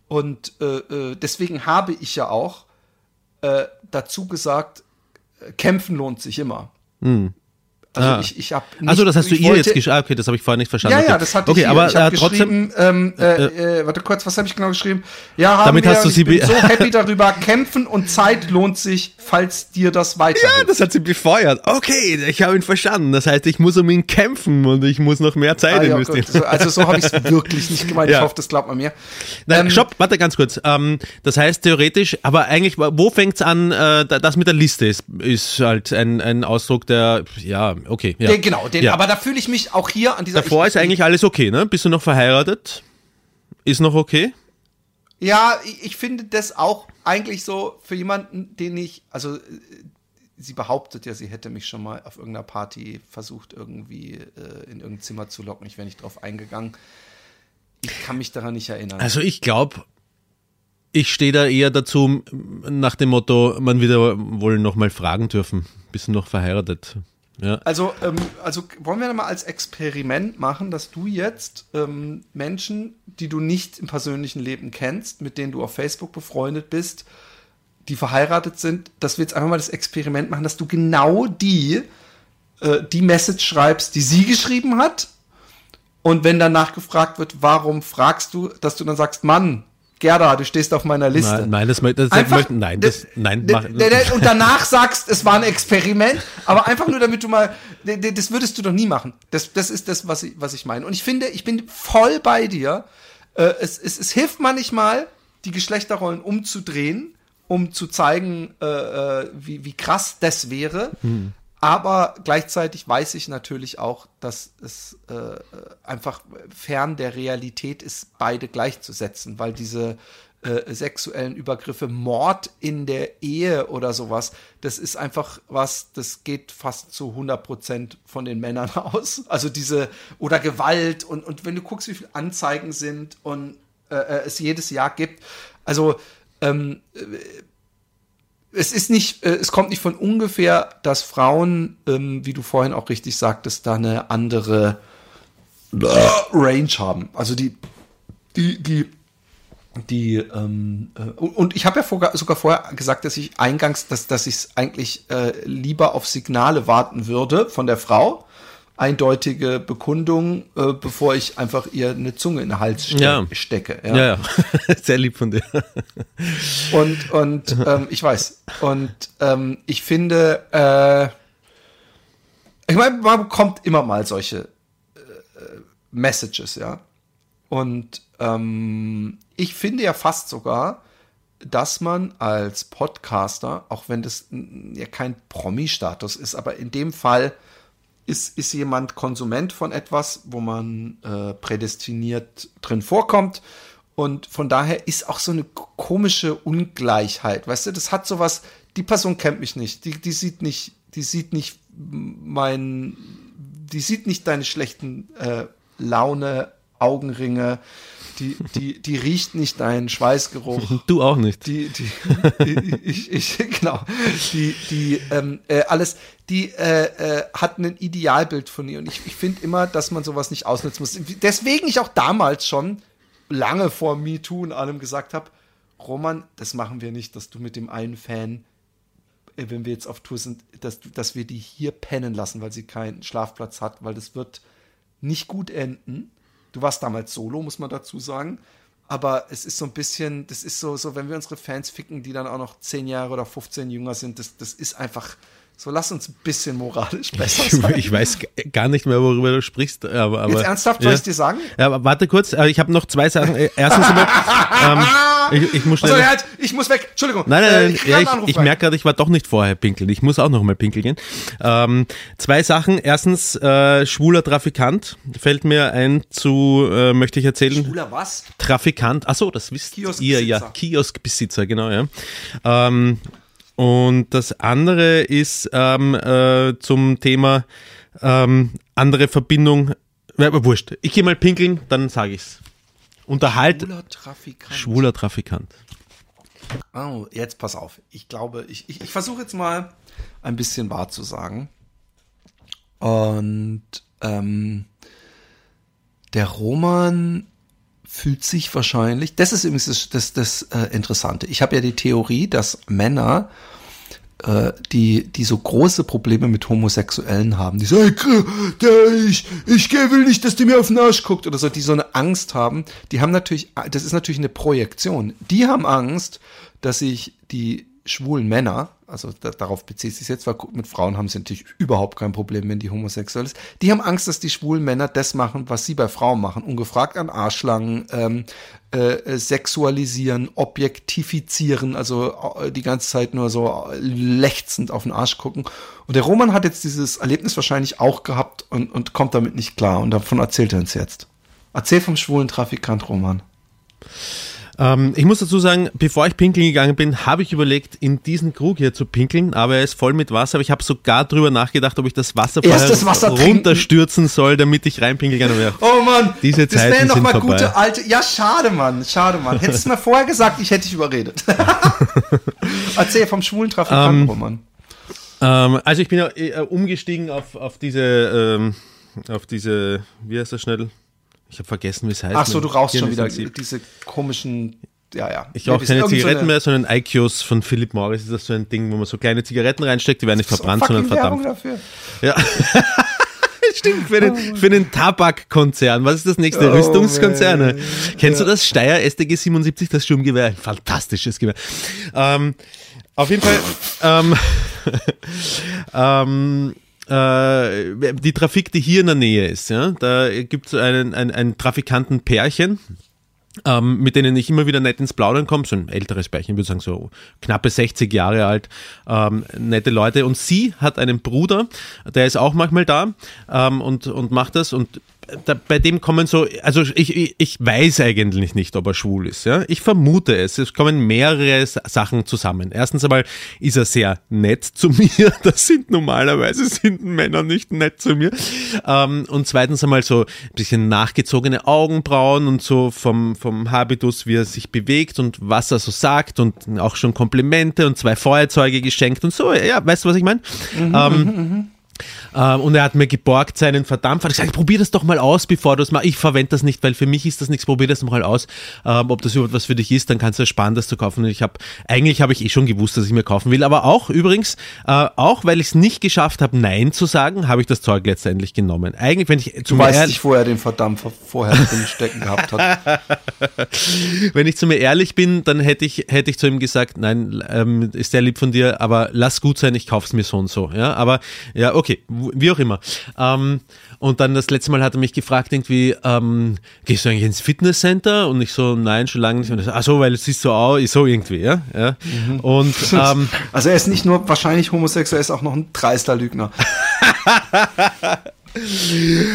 Und äh, äh, deswegen habe ich ja auch äh, dazu gesagt, äh, kämpfen lohnt sich immer. Also Ah. ich, ich habe also das hast du ihr wollte- jetzt geschrieben. Okay, das habe ich vorher nicht verstanden. ja, okay. ja, das hatte okay, ich hier. aber ich habe äh, trotzdem. geschrieben, ähm, äh, äh, warte kurz, was habe ich genau geschrieben? Ja, haben Damit wir, hast du sie bin so happy [LAUGHS] darüber. Kämpfen und Zeit lohnt sich, falls dir das weiterhilft. Ja, das hat sie befeuert. Okay, ich habe ihn verstanden. Das heißt, ich muss um ihn kämpfen und ich muss noch mehr Zeit Ah, ja, investieren. gut. so, also so habe ich es [LAUGHS] wirklich nicht gemeint. Ja. Ich hoffe, das glaubt man mir. Nein, Ähm, stopp, warte ganz kurz. Ähm, das heißt theoretisch, aber eigentlich, wo fängt's an? Äh, da- das mit der Liste ist, ist halt ein, ein Ausdruck der, ja, okay. Ja. Den, genau, den, ja. aber da fühle ich mich auch hier an dieser Davor ich, ist eigentlich alles okay, ne? Bist du noch verheiratet? Ist noch okay? Ja, ich, ich finde das auch eigentlich so für jemanden, den ich, also äh, sie behauptet ja, sie hätte mich schon mal auf irgendeiner Party versucht, irgendwie äh, in irgendein Zimmer zu locken. Ich wäre nicht drauf eingegangen. Ich kann mich daran nicht erinnern. Also ich glaube, ich stehe da eher dazu nach dem Motto, man wieder wohl noch mal fragen dürfen. Bist du noch verheiratet? Ja. Also, ähm, also wollen wir mal als Experiment machen, dass du jetzt ähm, Menschen, die du nicht im persönlichen Leben kennst, mit denen du auf Facebook befreundet bist, die verheiratet sind, dass wir jetzt einfach mal das Experiment machen, dass du genau die, äh, die Message schreibst, die sie geschrieben hat. Und wenn danach gefragt wird, warum fragst du, dass du dann sagst, Mann, Gerda, du stehst auf meiner Liste. Nein, nein, das, mö- das Einfach, möchten, nein, das, nein, mach, und danach sagst, es war ein Experiment, aber einfach nur, damit du mal, das würdest du doch nie machen. Das, das ist das, was ich, was ich meine. Und ich finde, ich bin voll bei dir. Äh, es, es, es hilft manchmal, die Geschlechterrollen umzudrehen, um zu zeigen, äh, äh, wie, wie krass das wäre. Aber gleichzeitig weiß ich natürlich auch, dass es äh, einfach fern der Realität ist, beide gleichzusetzen, weil diese äh, sexuellen Übergriffe, Mord in der Ehe oder sowas, das ist einfach was, das geht fast zu 100 Prozent von den Männern [LAUGHS] aus. Also diese, oder Gewalt und, und wenn du guckst, wie viele Anzeigen sind und äh, äh, es jedes Jahr gibt, also ähm, es ist nicht, äh, es kommt nicht von ungefähr, dass Frauen, ähm, wie du vorhin auch richtig sagtest, da eine andere äh, Range haben. Also die, die, die, die, ähm, äh, und ich habe ja vorga- sogar vorher gesagt, dass ich eingangs, dass, dass ich eigentlich äh, lieber auf Signale warten würde von der Frau. Eindeutige Bekundung, äh, bevor ich einfach ihr eine Zunge in den Hals ste Ja. stecke. ja, ja. [LAUGHS] sehr lieb von dir. [LAUGHS] Und, und ähm, ich weiß. Und ähm, ich finde, äh, ich meine, man bekommt immer mal solche äh, Messages, ja. Und ähm, ich finde ja fast sogar, dass man als Podcaster, auch wenn das ja kein Promi-Status ist, aber in dem Fall ist, ist jemand Konsument von etwas, wo man äh, prädestiniert drin vorkommt. Und von daher ist auch so eine komische Ungleichheit. Weißt du, das hat sowas, die Person kennt mich nicht, die, die sieht nicht, die sieht nicht mein, die sieht nicht deine schlechten äh, Laune, Augenringe, die, die, die riecht nicht deinen Schweißgeruch. [LAUGHS] Du auch nicht. Die, die, [LAUGHS] ich, ich, genau, die, die, ähm, äh, alles, die äh, äh, hat ein Idealbild von ihr und ich, ich finde immer, dass man sowas nicht ausnutzen muss. Deswegen ich auch damals schon, lange vor MeToo und allem gesagt habe, Roman, das machen wir nicht, dass du mit dem einen Fan, äh, wenn wir jetzt auf Tour sind, dass, dass wir die hier pennen lassen, weil sie keinen Schlafplatz hat, weil das wird nicht gut enden. Du warst damals solo, muss man dazu sagen. Aber es ist so ein bisschen, das ist so, so, wenn wir unsere Fans ficken, die dann auch noch 10 Jahre oder 15 jünger sind, das, das ist einfach so, lass uns ein bisschen moralisch [LAUGHS] besser sein. Ich weiß gar nicht mehr, worüber du sprichst. Aber, aber, Jetzt ernsthaft, soll ja. ich dir sagen? Ja, aber warte kurz, äh, ich habe noch zwei Sachen. Äh, Erstens einmal, [LAUGHS] ähm, ich, ich muss Also, schnell. halt, ich muss weg. Entschuldigung. Nein, nein, Äh, nein, krieg ja, ich, ich merke gerade, ich war doch nicht vorher pinkeln. Ich muss auch noch mal pinkeln gehen. Ähm, zwei Sachen. Erstens, äh, schwuler Trafikant fällt mir ein zu, äh, möchte ich erzählen. Schwuler was? Trafikant, ach so, das wisst ihr Kioskbesitzer. ja, Kioskbesitzer, genau, ja. Ähm, und das andere ist ähm, äh, zum Thema ähm, andere Verbindung. Wurscht. Ich gehe mal pinkeln, dann sage ich's. Unterhalt Schwuler Trafikant. schwuler Trafikant. Oh, jetzt pass auf. Ich glaube, ich, ich, ich versuche jetzt mal ein bisschen wahr zu sagen. Und ähm, der Roman fühlt sich wahrscheinlich, das ist übrigens das, das, das äh, Interessante. Ich habe ja die Theorie, dass Männer, die, die so große Probleme mit Homosexuellen haben, die "Hey, der, ich, ich will nicht, dass die mir auf den Arsch guckt oder so, die so eine Angst haben, die haben natürlich, das ist natürlich eine Projektion. Die haben Angst, dass sich die schwulen Männer, also da, darauf bezieht sich jetzt, weil mit Frauen haben sie natürlich überhaupt kein Problem, wenn die homosexuell ist. Die haben Angst, dass die schwulen Männer das machen, was sie bei Frauen machen, ungefragt an Arschlangen, ähm, äh, sexualisieren, objektifizieren, also äh, die ganze Zeit nur so lechzend auf den Arsch gucken. Und der Roman hat jetzt dieses Erlebnis wahrscheinlich auch gehabt und, und kommt damit nicht klar. Und davon erzählt er uns jetzt. Erzähl vom schwulen Trafikant Roman. Ähm, ich muss dazu sagen, bevor ich pinkeln gegangen bin, habe ich überlegt, in diesen Krug hier zu pinkeln, aber er ist voll mit Wasser. Aber ich habe sogar drüber nachgedacht, ob ich das Wasser vorher das Wasser trinken. runterstürzen soll, damit ich reinpinkeln kann. Oh Mann, Diese das Zeiten wären doch sind mal vorbei. gute alte. Ja, schade, Mann, schade, Mann. Hättest du mir vorher gesagt, ich hätte dich überredet. [LAUGHS] Erzähl vom schwulen Ähm, Roman. Ähm, also ich bin ja äh, umgestiegen auf, auf diese, ähm, auf diese, wie heißt das schnell? Ich habe vergessen, wie es heißt. Ach so, du rauchst schon wieder Hirnsensib- diese komischen. Ja, ja. Ich rauche keine so Zigaretten eine- mehr, sondern IQs von Philip Morris ist das so ein Ding, wo man so kleine Zigaretten reinsteckt, die werden nicht So verbrannt, sondern fucking Werbung verdampft. dafür. Ja. [LAUGHS] Stimmt, für den, für den Tabakkonzern. Was ist das nächste? Oh, Rüstungskonzerne. Kennst du das? Steyr STG 77, das Sturmgewehr. Ein fantastisches Gewehr. Ähm, auf jeden Fall, ähm, [LAUGHS] ähm, äh, die Trafik, die hier in der Nähe ist, ja, da gibt es einen, ein, ein Trafikantenpärchen, ähm, mit denen ich immer wieder nett ins Plaudern komme, so ein älteres Pärchen, würde sagen so knappe 60 Jahre alt, ähm, nette Leute. Und sie hat einen Bruder, der ist auch manchmal da ähm, und, und macht das und da, bei dem kommen so, also ich, ich, ich weiß eigentlich nicht, ob er schwul ist. Ja? Ich vermute es. Es kommen mehrere Sachen zusammen. Erstens einmal ist er sehr nett zu [LAUGHS] mir. Das sind normalerweise sind Männer nicht nett zu mir. Ähm, und zweitens einmal so ein bisschen nachgezogene Augenbrauen und so vom, vom Habitus, wie er sich bewegt und was er so sagt und auch schon Komplimente und zwei Feuerzeuge geschenkt und so. Ja, weißt du, was ich meine? ähm, ähm, und er hat mir geborgt seinen Verdampfer. Er hat gesagt, probier das doch mal aus, bevor du es machst. Ich verwende das nicht, weil für mich ist das nichts. Probier das mal aus. Ähm, ob das überhaupt was für dich ist, dann kannst du es sparen, das zu kaufen. Und ich habe, eigentlich habe ich eh schon gewusst, dass ich mir kaufen will. Aber auch übrigens, äh, auch weil ich es nicht geschafft habe, Nein zu sagen, habe ich das Zeug letztendlich genommen. Eigentlich, wenn ich Du zu weißt mir nicht, wo er den Verdampfer vorher drin stecken gehabt hat. [LAUGHS] wenn ich zu mir ehrlich bin, dann hätte ich, hätte ich zu ihm gesagt, nein, ähm, ist sehr lieb von dir, aber lass gut sein, ich kauf's mir so und so. Ja, aber ja, okay, wie auch immer. Ähm, und dann das letzte Mal hat er mich gefragt, irgendwie, ähm, gehst du eigentlich ins Fitnesscenter? Und ich so, nein, schon lange nicht. Und er so, ach so, weil es siehst so aus, so irgendwie, ja. ja. Und [LAUGHS] ähm, Also er ist nicht nur wahrscheinlich homosexuell, er ist auch noch ein dreister Lügner. [LAUGHS]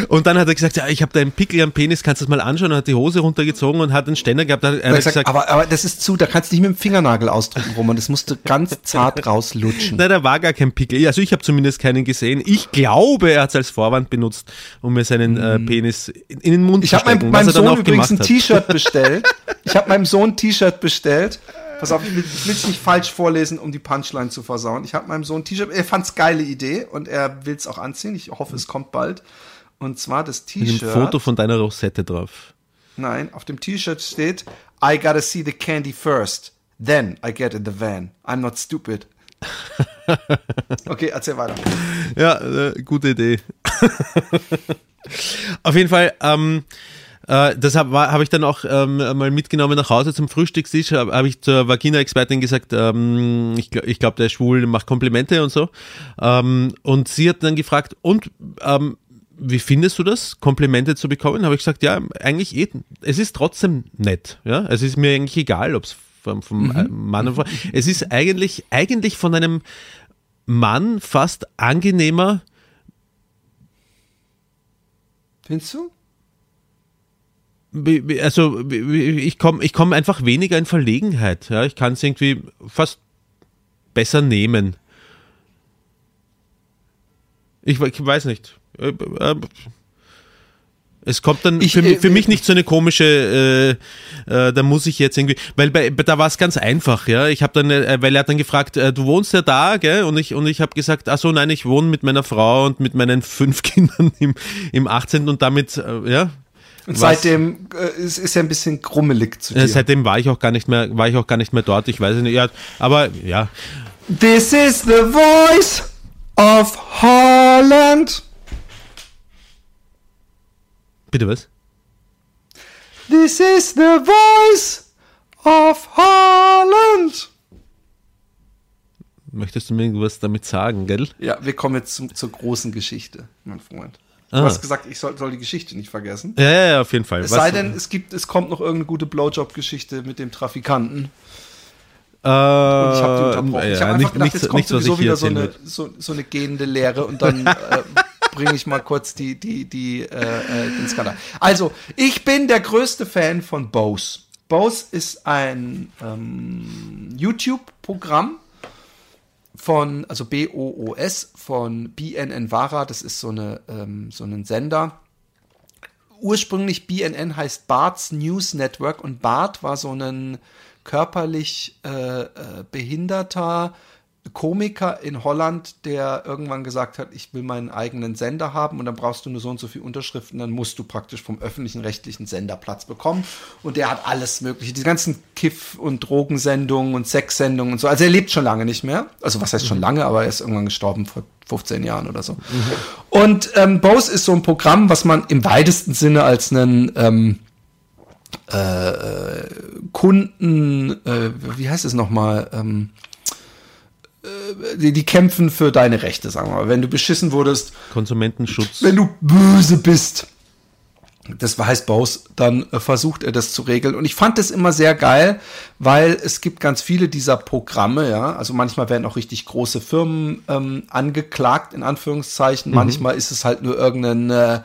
Und dann hat er gesagt, ja, ich habe da einen Pickel am Penis, kannst du das mal anschauen? Und hat die Hose runtergezogen und hat einen Ständer gehabt. Da hat Er gesagt, gesagt, aber, aber das ist zu, da kannst du nicht mit dem Fingernagel ausdrücken, Roman. Das musst du ganz [LAUGHS] zart rauslutschen. nein, da war gar kein Pickel. Also ich habe zumindest keinen gesehen. Ich glaube, er hat es als Vorwand benutzt, um mir seinen äh, Penis in in den Mund. Ich zu habe meinem, stecken, meinem was er dann Sohn übrigens ein. T-Shirt bestellt. Ich habe meinem Sohn ein T-Shirt bestellt. Pass auf, ich will es nicht falsch vorlesen, um die Punchline zu versauen. Ich habe meinem Sohn ein T-Shirt, er fand's geile Idee und er will es auch anziehen. Ich hoffe, es kommt bald. Und zwar das Mit T-Shirt. Foto von deiner Rosette drauf. Nein, auf dem T-Shirt steht, I gotta see the candy first. Then I get in the van. I'm not stupid. [LAUGHS] Okay, erzähl weiter. Ja, äh, gute Idee. [LAUGHS] Auf jeden Fall, ähm, äh, das habe hab ich dann auch ähm, mal mitgenommen nach Hause zum Frühstückstisch. Habe hab ich zur Vagina-Expertin gesagt, ähm, ich, ich glaube, der ist schwul, macht Komplimente und so. Ähm, und sie hat dann gefragt, und ähm, wie findest du das, Komplimente zu bekommen? Habe ich gesagt, ja, eigentlich eh, es ist trotzdem nett. Ja, es ist mir eigentlich egal, ob es vom, vom äh, Mann oder Frau. Es ist eigentlich, eigentlich von einem Mann fast angenehmer, Findest du? Also ich komme ich komm einfach weniger in Verlegenheit. Ja? Ich kann es irgendwie fast besser nehmen. Ich, ich weiß nicht. Äh, äh, Es kommt dann Ich, für, äh, für mich nicht so eine komische, äh, äh, da muss ich jetzt irgendwie, weil bei, da war es ganz einfach, ja. Ich habe dann, äh, weil er hat dann gefragt, äh, du wohnst ja da, gell? Und ich und ich habe gesagt, ach so, nein, ich wohne mit meiner Frau und mit meinen fünf [LAUGHS] Kindern im, im 18. und damit, äh, ja. Und Was- seitdem äh, ist, ist er ein bisschen grummelig zu dir. Äh, seitdem war ich auch gar nicht mehr, war ich auch gar nicht mehr dort. Ich weiß es nicht. Ja, aber ja, This is the voice of Holland. bitte was? This is the voice of Holland. Möchtest du mir irgendwas damit sagen, gell? Ja, wir kommen jetzt zum, zur großen Geschichte, mein Freund. Du Ah. hast gesagt, ich soll, soll die Geschichte nicht vergessen. Ja, ja, ja auf jeden Fall. Es Was- sei denn, es gibt, es kommt noch irgendeine gute Blowjob-Geschichte mit dem Trafikanten. äh, Und ich habe unterbrochen. ja, ich habe einfach nicht, gedacht, jetzt kommt nicht, was sowieso wieder so eine, so, so eine gehende Lehre und dann äh, [LAUGHS] bringe ich mal kurz die, die, die, äh, äh, den Skandal. Also, ich bin der größte Fan von Bose. Bose ist ein ähm, YouTube-Programm von, also B-O-O-S, von BNN Vara, das ist so, eine, ähm, so ein Sender. Ursprünglich BNN heißt Bart's News Network und Bart war so ein körperlich äh, äh, behinderter Komiker in Holland, der irgendwann gesagt hat, ich will meinen eigenen Sender haben und dann brauchst du nur so und so viele Unterschriften, dann musst du praktisch vom öffentlichen rechtlichen Sender Platz bekommen. Und der hat alles mögliche, die ganzen Kiff- und Drogensendungen und Sexsendungen und so, also er lebt schon lange nicht mehr, also was heißt schon lange, aber er ist irgendwann gestorben vor 15 Jahren oder so. Und ähm, Bose ist so ein Programm, was man im weitesten Sinne als einen ähm, äh, Kunden, äh, wie heißt es nochmal, ähm, äh, die, die kämpfen für deine Rechte, sagen wir mal. Wenn du beschissen wurdest, Konsumentenschutz. wenn du böse bist, das heißt Bose, dann äh, versucht er das zu regeln. Und ich fand das immer sehr geil, weil es gibt ganz viele dieser Programme, ja. Also manchmal werden auch richtig große Firmen ähm, angeklagt, in Anführungszeichen. Manchmal ist es halt nur irgendein äh,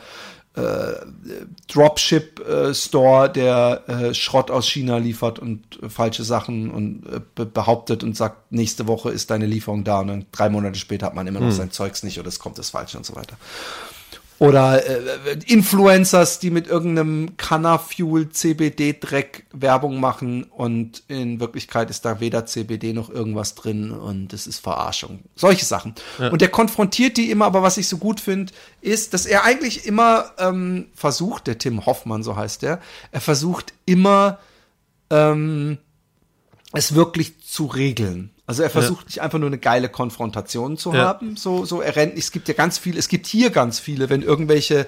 Dropship-Store, der äh, Schrott aus China liefert und äh, falsche Sachen und äh, be behauptet und sagt, nächste Woche ist deine Lieferung da und dann drei Monate später hat man immer noch sein Zeugs nicht oder es kommt das Falsche und so weiter. Oder äh, Influencers, die mit irgendeinem Cannafuel CBD-Dreck Werbung machen und in Wirklichkeit ist da weder CBD noch irgendwas drin und es ist Verarschung. Solche Sachen. Und der konfrontiert die immer, aber was ich so gut finde, ist, dass er eigentlich immer ähm, versucht, der Tim Hoffmann, so heißt der, er versucht immer ähm, es wirklich zu regeln. Also er versucht nicht einfach nur eine geile Konfrontation zu Ja. haben. So, so er rennt. Es gibt ja ganz viele. Es gibt hier ganz viele, wenn irgendwelche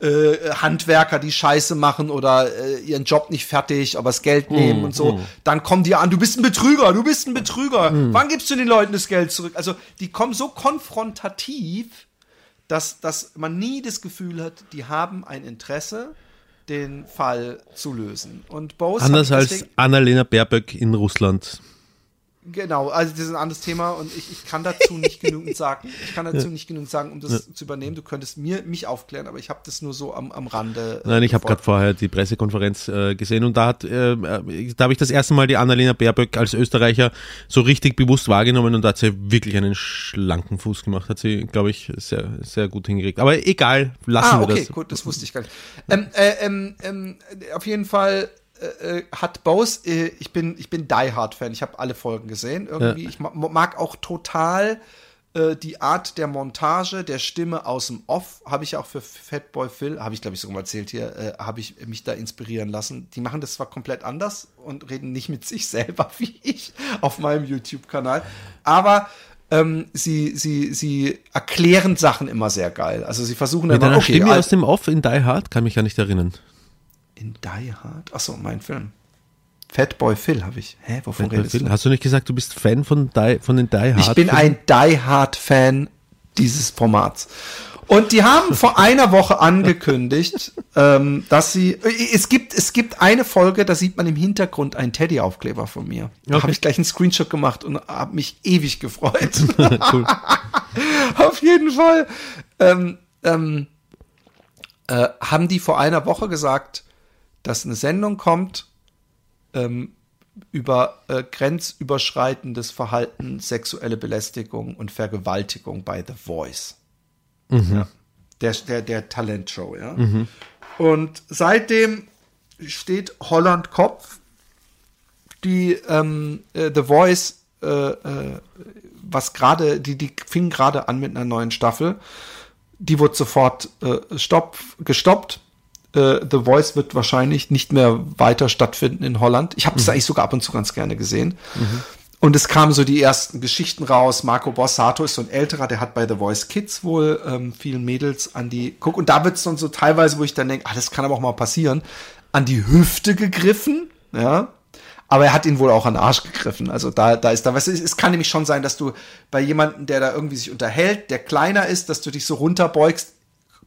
äh, Handwerker die Scheiße machen oder äh, ihren Job nicht fertig, aber das Geld nehmen und so, dann kommen die an. Du bist ein Betrüger. Du bist ein Betrüger. Wann gibst du den Leuten das Geld zurück? Also die kommen so konfrontativ dass, dass man nie das Gefühl hat, die haben ein Interesse, den Fall zu lösen. Und Bose Anders als Annalena Baerbock in Russland. Genau, also das ist ein anderes Thema und ich, ich kann dazu nicht genügend [LAUGHS] sagen. Ich kann dazu nicht genügend sagen, um das zu übernehmen. Du könntest mir mich aufklären, aber ich habe das nur so am, am Rande. äh, Nein, ich habe gerade vorher die Pressekonferenz äh, gesehen und da hat, äh, äh, da habe ich das erste Mal die Annalena Baerbock als Österreicher so richtig bewusst wahrgenommen und da hat sie wirklich einen schlanken Fuß gemacht, hat sie, glaube ich, sehr, sehr gut hingekriegt. Aber egal, lassen Ah, wir okay, das. gut, das wusste ich gar nicht. Ähm, äh, ähm, ähm, auf jeden Fall äh, äh, hat Bose, äh, ich bin, ich bin Die Hard Fan, ich habe alle Folgen gesehen. Irgendwie, ich ma mag auch total äh, die Art der Montage, der Stimme aus dem Off, habe ich auch für Fatboy Phil, habe ich glaube ich sogar mal erzählt hier, äh, habe ich mich da inspirieren lassen. Die machen das zwar komplett anders und reden nicht mit [LAUGHS] sich selber wie ich auf meinem YouTube-Kanal, aber ähm, sie, sie, sie erklären Sachen immer sehr geil. Also sie versuchen Mit immer, einer okay, Stimme aus dem Off in Die Hard kann mich gar nicht erinnern. In Die Hard? Achso, mein Film. Fatboy Phil habe ich. Hä, wovon redest du? Hast du nicht gesagt, du bist Fan von, Die, von den Die Hard? Ich bin ein Die Hard Fan dieses Formats. Und die haben vor [LAUGHS] einer Woche angekündigt, ähm, dass sie. Es gibt, es gibt eine Folge, da sieht man im Hintergrund einen Teddy-Aufkleber von mir. Da Okay. habe ich gleich einen Screenshot gemacht und habe mich ewig gefreut. [LAUGHS] cool. [LAUGHS] Auf jeden Fall. Ähm, ähm, äh, haben die vor einer Woche gesagt, dass eine Sendung kommt ähm, über äh, grenzüberschreitendes Verhalten, sexuelle Belästigung und Vergewaltigung bei The Voice. Ja. Der, der, der Talentshow, ja. Und seitdem steht Holland Kopf, die ähm, äh, The Voice, äh, äh, was gerade, die, die fing gerade an mit einer neuen Staffel. Die wurde sofort äh, stopp, gestoppt. Äh, The Voice wird wahrscheinlich nicht mehr weiter stattfinden in Holland. Ich habe das eigentlich sogar ab und zu ganz gerne gesehen. Und es kamen so die ersten Geschichten raus. Marco Borsato ist so ein älterer, der hat bei The Voice Kids wohl ähm, vielen Mädels an die, guck, und da wird es dann so teilweise, wo ich dann denke, ah, das kann aber auch mal passieren, an die Hüfte gegriffen, ja. Aber er hat ihn wohl auch an den Arsch gegriffen. Also da, da ist da, du, es, es kann nämlich schon sein, dass du bei jemandem, der da irgendwie sich unterhält, der kleiner ist, dass du dich so runterbeugst,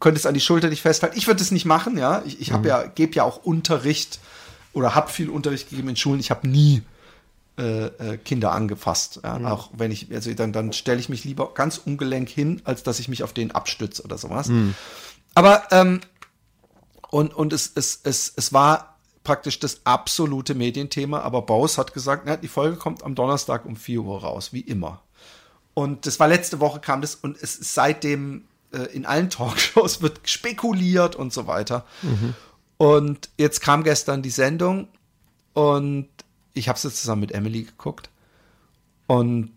könntest an die Schulter dich festhalten. Ich würde es nicht machen, ja. Ich, ich habe ja, gebe ja auch Unterricht oder habe viel Unterricht gegeben in Schulen. Ich habe nie äh, äh, Kinder angefasst. Ja? Auch wenn ich, also dann, dann stelle ich mich lieber ganz ungelenk hin, als dass ich mich auf den abstütze oder sowas. Aber ähm, und, und es, es, es, es war praktisch das absolute Medienthema, aber Baus hat gesagt, na, die Folge kommt am Donnerstag um 4 Uhr raus, wie immer. Und das war letzte Woche kam das und es ist seitdem in allen Talkshows wird spekuliert und so weiter. Und jetzt kam gestern die Sendung und ich habe jetzt zusammen mit Emily geguckt. Und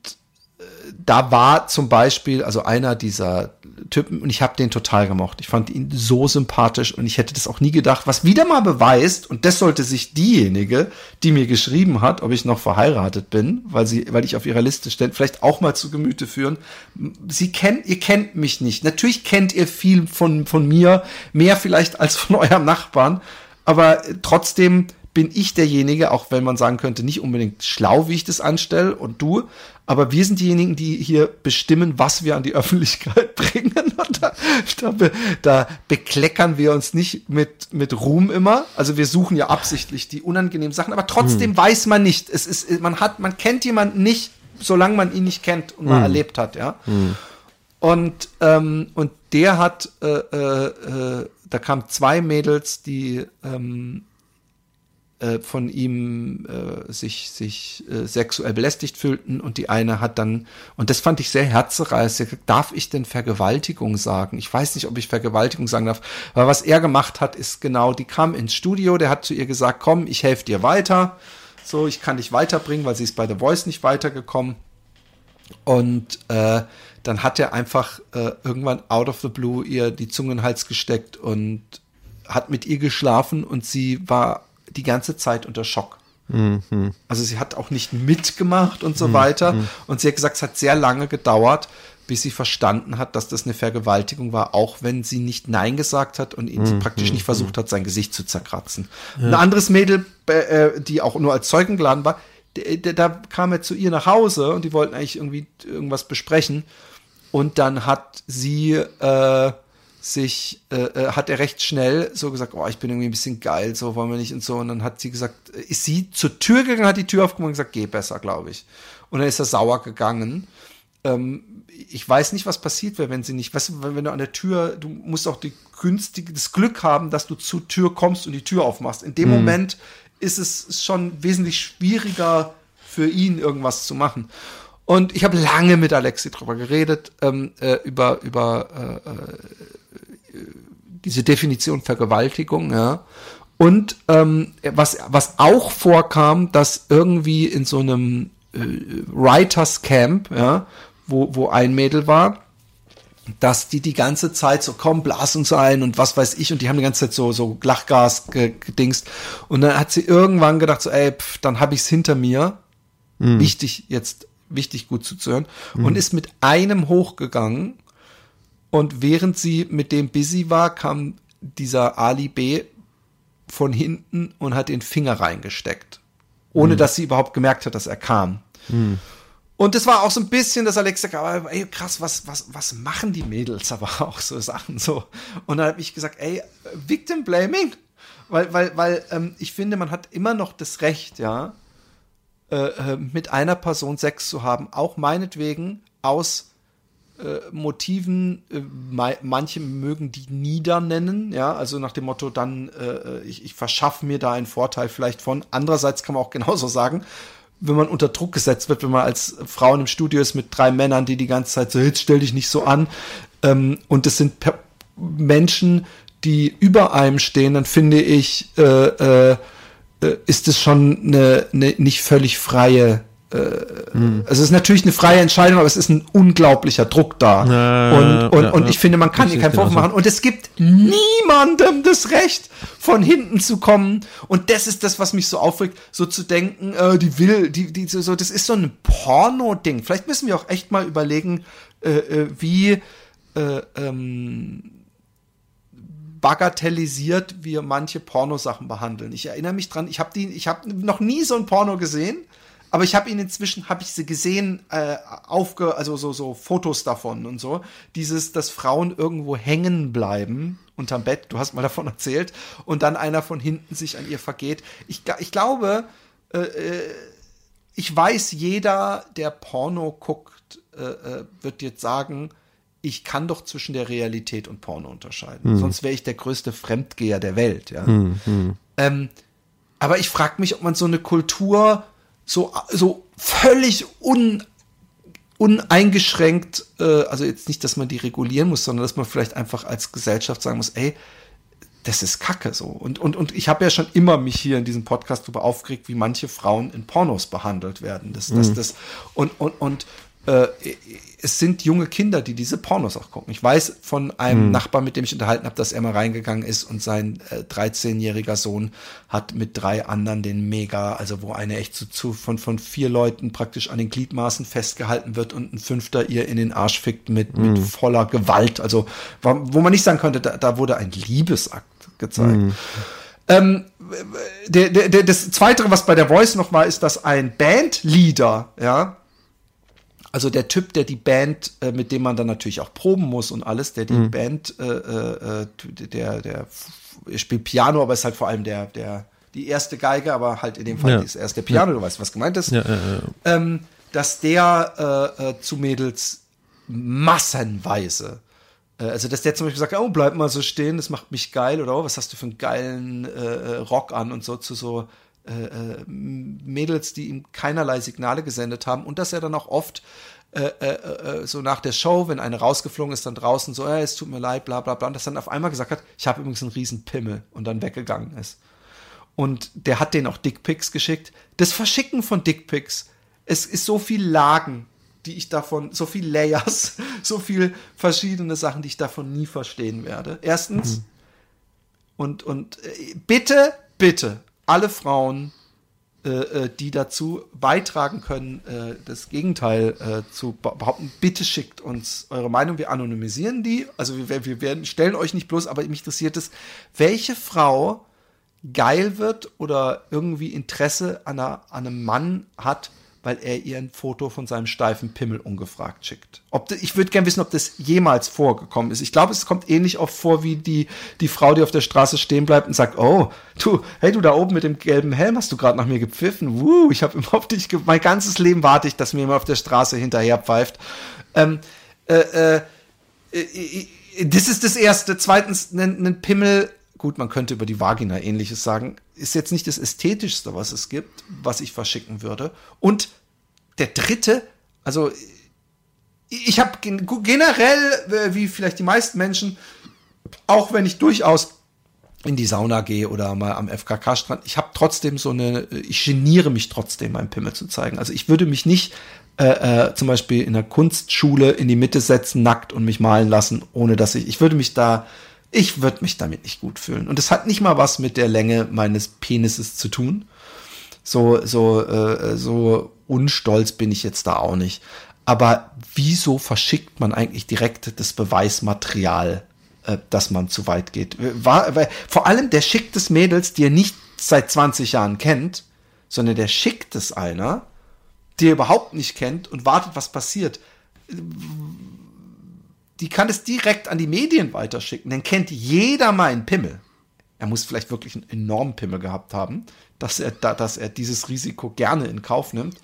äh, da war zum Beispiel, also einer dieser Typen, und ich habe den total gemocht. Ich fand ihn so sympathisch und ich hätte das auch nie gedacht, was wieder mal beweist, und das sollte sich diejenige, die mir geschrieben hat, ob ich noch verheiratet bin, weil sie, weil ich auf ihrer Liste steht, vielleicht auch mal zu Gemüte führen. Sie kennt, ihr kennt mich nicht. Natürlich kennt ihr viel von, von mir, mehr vielleicht als von [LAUGHS] eurem Nachbarn, aber trotzdem bin ich derjenige, auch wenn man sagen könnte, nicht unbedingt schlau, wie ich das anstelle und du, aber wir sind diejenigen, die hier bestimmen, was wir an die Öffentlichkeit [LAUGHS] bringen. Und da, da, be, da bekleckern wir uns nicht mit, mit Ruhm immer. Also wir suchen ja absichtlich die unangenehmen Sachen, aber trotzdem weiß man nicht. Es ist, man hat, man kennt jemanden nicht, solange man ihn nicht kennt und mal erlebt hat, ja. Und, ähm, und der hat, äh, äh, äh, da kamen zwei Mädels, die ähm, äh, von ihm äh, sich, sich äh, sexuell belästigt fühlten und die eine hat dann, und das fand ich sehr herzzerreißend, gesagt, darf ich denn Vergewaltigung sagen? Ich weiß nicht, ob ich Vergewaltigung sagen darf, aber was er gemacht hat, ist genau, die kam ins Studio, der hat zu ihr gesagt, komm, ich helfe dir weiter, so, ich kann dich weiterbringen, weil sie ist bei The Voice nicht weitergekommen. Und äh, dann hat er einfach äh, irgendwann out of the blue ihr die Zunge in den Hals gesteckt und hat mit ihr geschlafen und sie war die ganze Zeit unter Schock. Also sie hat auch nicht mitgemacht und so weiter. Und sie hat gesagt, es hat sehr lange gedauert, bis sie verstanden hat, dass das eine Vergewaltigung war, auch wenn sie nicht Nein gesagt hat und ihn praktisch nicht versucht hat, sein Gesicht zu zerkratzen. Ein anderes Mädel, äh, die auch nur als Zeugen geladen war, da kam er zu ihr nach Hause und die wollten eigentlich irgendwie irgendwas besprechen. Und dann hat sie äh, sich, äh, äh, hat er recht schnell so gesagt, oh, ich bin irgendwie ein bisschen geil, so wollen wir nicht und so. Und dann hat sie gesagt, ist sie zur Tür gegangen, hat die Tür aufgemacht und gesagt, geh besser, glaube ich. Und dann ist er sauer gegangen. Ähm, ich weiß nicht, was passiert wäre, wenn sie nicht, weißt du, wenn, wenn du an der Tür, du musst auch die günstige, das Glück haben, dass du zur Tür kommst und die Tür aufmachst. In dem Moment ist es schon wesentlich schwieriger für ihn, irgendwas zu machen. Und ich habe lange mit Alexi drüber geredet, ähm, äh, über, über äh, äh, diese Definition Vergewaltigung, ja. Und ähm, was, was auch vorkam, dass irgendwie in so einem äh, Writers Camp, ja, wo, wo ein Mädel war, dass die die ganze Zeit so, komm, blas uns ein und was weiß ich, und die haben die ganze Zeit so, so Lachgas ge- gedingst. Und dann hat sie irgendwann gedacht, so, ey, pf, dann habe ich's hinter mir. Wichtig, jetzt, wichtig gut zuzuhören. Und ist mit einem hochgegangen. Und während sie mit dem busy war, kam dieser Ali B von hinten und hat den Finger reingesteckt. Ohne dass sie überhaupt gemerkt hat, dass er kam. Und das war auch so ein bisschen, dass Alexa gesagt hat, ey, krass, was, was, was machen die Mädels aber [LAUGHS] auch so Sachen so. Und dann habe ich gesagt, ey, Victim Blaming. Weil, weil, weil ähm, ich finde, man hat immer noch das Recht, ja, äh, äh, mit einer Person Sex zu haben, auch meinetwegen aus äh, Motiven, äh, manche mögen die nieder nennen, ja, also nach dem Motto, dann äh, ich, ich verschaffe mir da einen Vorteil vielleicht von. Andererseits kann man auch [LAUGHS] genauso sagen, wenn man unter Druck gesetzt wird, wenn man als Frau in einem Studio ist mit drei Männern, die die ganze Zeit so, jetzt stell dich nicht so an, ähm, und es sind Menschen, die über einem stehen, dann finde ich, äh, äh, äh, ist es schon eine, eine nicht völlig freie also es ist natürlich eine freie Entscheidung, aber es ist ein unglaublicher Druck da. Ja, und und, ja, und ich finde, man kann hier keinen Vorwurf genauso. machen. Und es gibt niemandem das Recht, von hinten zu kommen. Und das ist das, was mich so aufregt, so zu denken, äh, die will, die, die, so, so, das ist so ein Porno-Ding. Vielleicht müssen wir auch echt mal überlegen, äh, äh, wie äh, ähm, bagatellisiert wir manche Pornosachen behandeln. Ich erinnere mich dran, ich habe die, ich habe noch nie so ein Porno gesehen, aber ich habe ihn inzwischen, habe ich sie gesehen, äh, aufge, also so so Fotos davon und so. Dieses, dass Frauen irgendwo hängen bleiben unterm Bett. Du hast mal davon [LAUGHS] erzählt und dann einer von hinten sich an ihr vergeht. Ich, ich glaube, äh, äh, ich weiß, jeder, der Porno guckt, äh, äh, wird jetzt sagen, ich kann doch zwischen der Realität und Porno unterscheiden. Sonst wäre ich der größte Fremdgeher der Welt. Ja. Ähm, aber ich frage mich, ob man so eine Kultur so, so völlig un, uneingeschränkt, äh, also jetzt nicht, dass man die regulieren muss, sondern dass man vielleicht einfach als Gesellschaft sagen muss, ey, das ist Kacke so. Und, und, und ich habe ja schon immer mich hier in diesem Podcast darüber aufgeregt, wie manche Frauen in Pornos behandelt werden. Das, das, das, und und, und äh, es sind junge Kinder, die diese Pornos auch gucken. Ich weiß von einem Nachbarn, mit dem ich unterhalten habe, dass er mal reingegangen ist und sein äh, 13-jähriger Sohn hat mit drei anderen den Mega, also wo eine echt zu, zu von, von vier Leuten praktisch an den Gliedmaßen festgehalten wird und ein Fünfter ihr in den Arsch fickt mit, mit voller Gewalt. Also wo man nicht sagen könnte, da, da wurde ein Liebesakt gezeigt. Ähm, der, der, der, das Zweite, was bei der Voice noch war, ist, dass ein Bandleader, ja, also der Typ, der die Band, äh, mit dem man dann natürlich auch proben muss und alles, der die Band, äh, äh, der, der spielt Piano, aber ist halt vor allem der, der, die erste Geige, aber halt in dem Fall Ja. das erste Piano, du weißt, was gemeint ist Ja, ja, ja. ähm, dass der äh, äh, zu Mädels massenweise, äh, also dass der zum Beispiel sagt, oh, bleib mal so stehen, das macht mich geil, oder oh, was hast du für einen geilen äh, Rock an und so zu so äh, äh, Mädels, die ihm keinerlei Signale gesendet haben und dass er dann auch oft äh, äh, äh, so nach der Show, wenn eine rausgeflogen ist, dann draußen so, äh, es tut mir leid, bla bla bla, und dass dann auf einmal gesagt hat, ich habe übrigens einen riesen Pimmel und dann weggegangen ist. Und der hat denen auch Dickpics geschickt. Das Verschicken von Dickpics, es ist so viel Lagen, die ich davon, so viel Layers, [LAUGHS] so viel verschiedene Sachen, die ich davon nie verstehen werde. Erstens, und, und äh, bitte, bitte, alle Frauen, äh, äh, die dazu beitragen können, äh, das Gegenteil äh, zu be- behaupten, bitte schickt uns eure Meinung. Wir anonymisieren die. Also wir, wir werden, stellen euch nicht bloß, aber mich interessiert es, welche Frau geil wird oder irgendwie Interesse an, einer, an einem Mann hat, weil er ihr ein Foto von seinem steifen Pimmel ungefragt schickt. Ob ich würde gerne wissen, ob das jemals vorgekommen ist. Ich glaube, es kommt ähnlich oft vor wie die, die Frau, die auf der Straße stehen bleibt und sagt, oh, du, hey, du da oben mit dem gelben Helm, hast du gerade nach mir gepfiffen? Wuh, ich habe immer auf dich, mein ganzes Leben warte ich, dass mir jemand auf der Straße hinterher pfeift. Ähm, äh, äh, äh, das ist das Erste. Zweitens, ein Pimmel, gut, man könnte über die Vagina ähnliches sagen, ist jetzt nicht das Ästhetischste, was es gibt, was ich verschicken würde. Und der Dritte, also ich habe generell, äh, wie vielleicht die meisten Menschen, auch wenn ich durchaus in die Sauna gehe oder mal am FKK-Strand, ich habe trotzdem so eine, ich geniere mich trotzdem, meinen Pimmel zu zeigen. Also ich würde mich nicht äh, äh, zum Beispiel in der Kunstschule in die Mitte setzen, nackt und mich malen lassen, ohne dass ich, ich würde mich da, ich würde mich damit nicht gut fühlen. Und es hat nicht mal was mit der Länge meines Penises zu tun. So, so, äh, so unstolz bin ich jetzt da auch nicht. Aber wieso verschickt man eigentlich direkt das Beweismaterial, äh, dass man zu weit geht? War, weil, vor allem der schickt es Mädels, die er nicht seit 20 Jahren kennt, sondern der schickt es einer, die er überhaupt nicht kennt und wartet, was passiert. Die kann es direkt an die Medien weiterschicken. Dann kennt jeder meinen Pimmel. Er muss vielleicht wirklich einen enormen Pimmel gehabt haben, dass er, dass er dieses Risiko gerne in Kauf nimmt.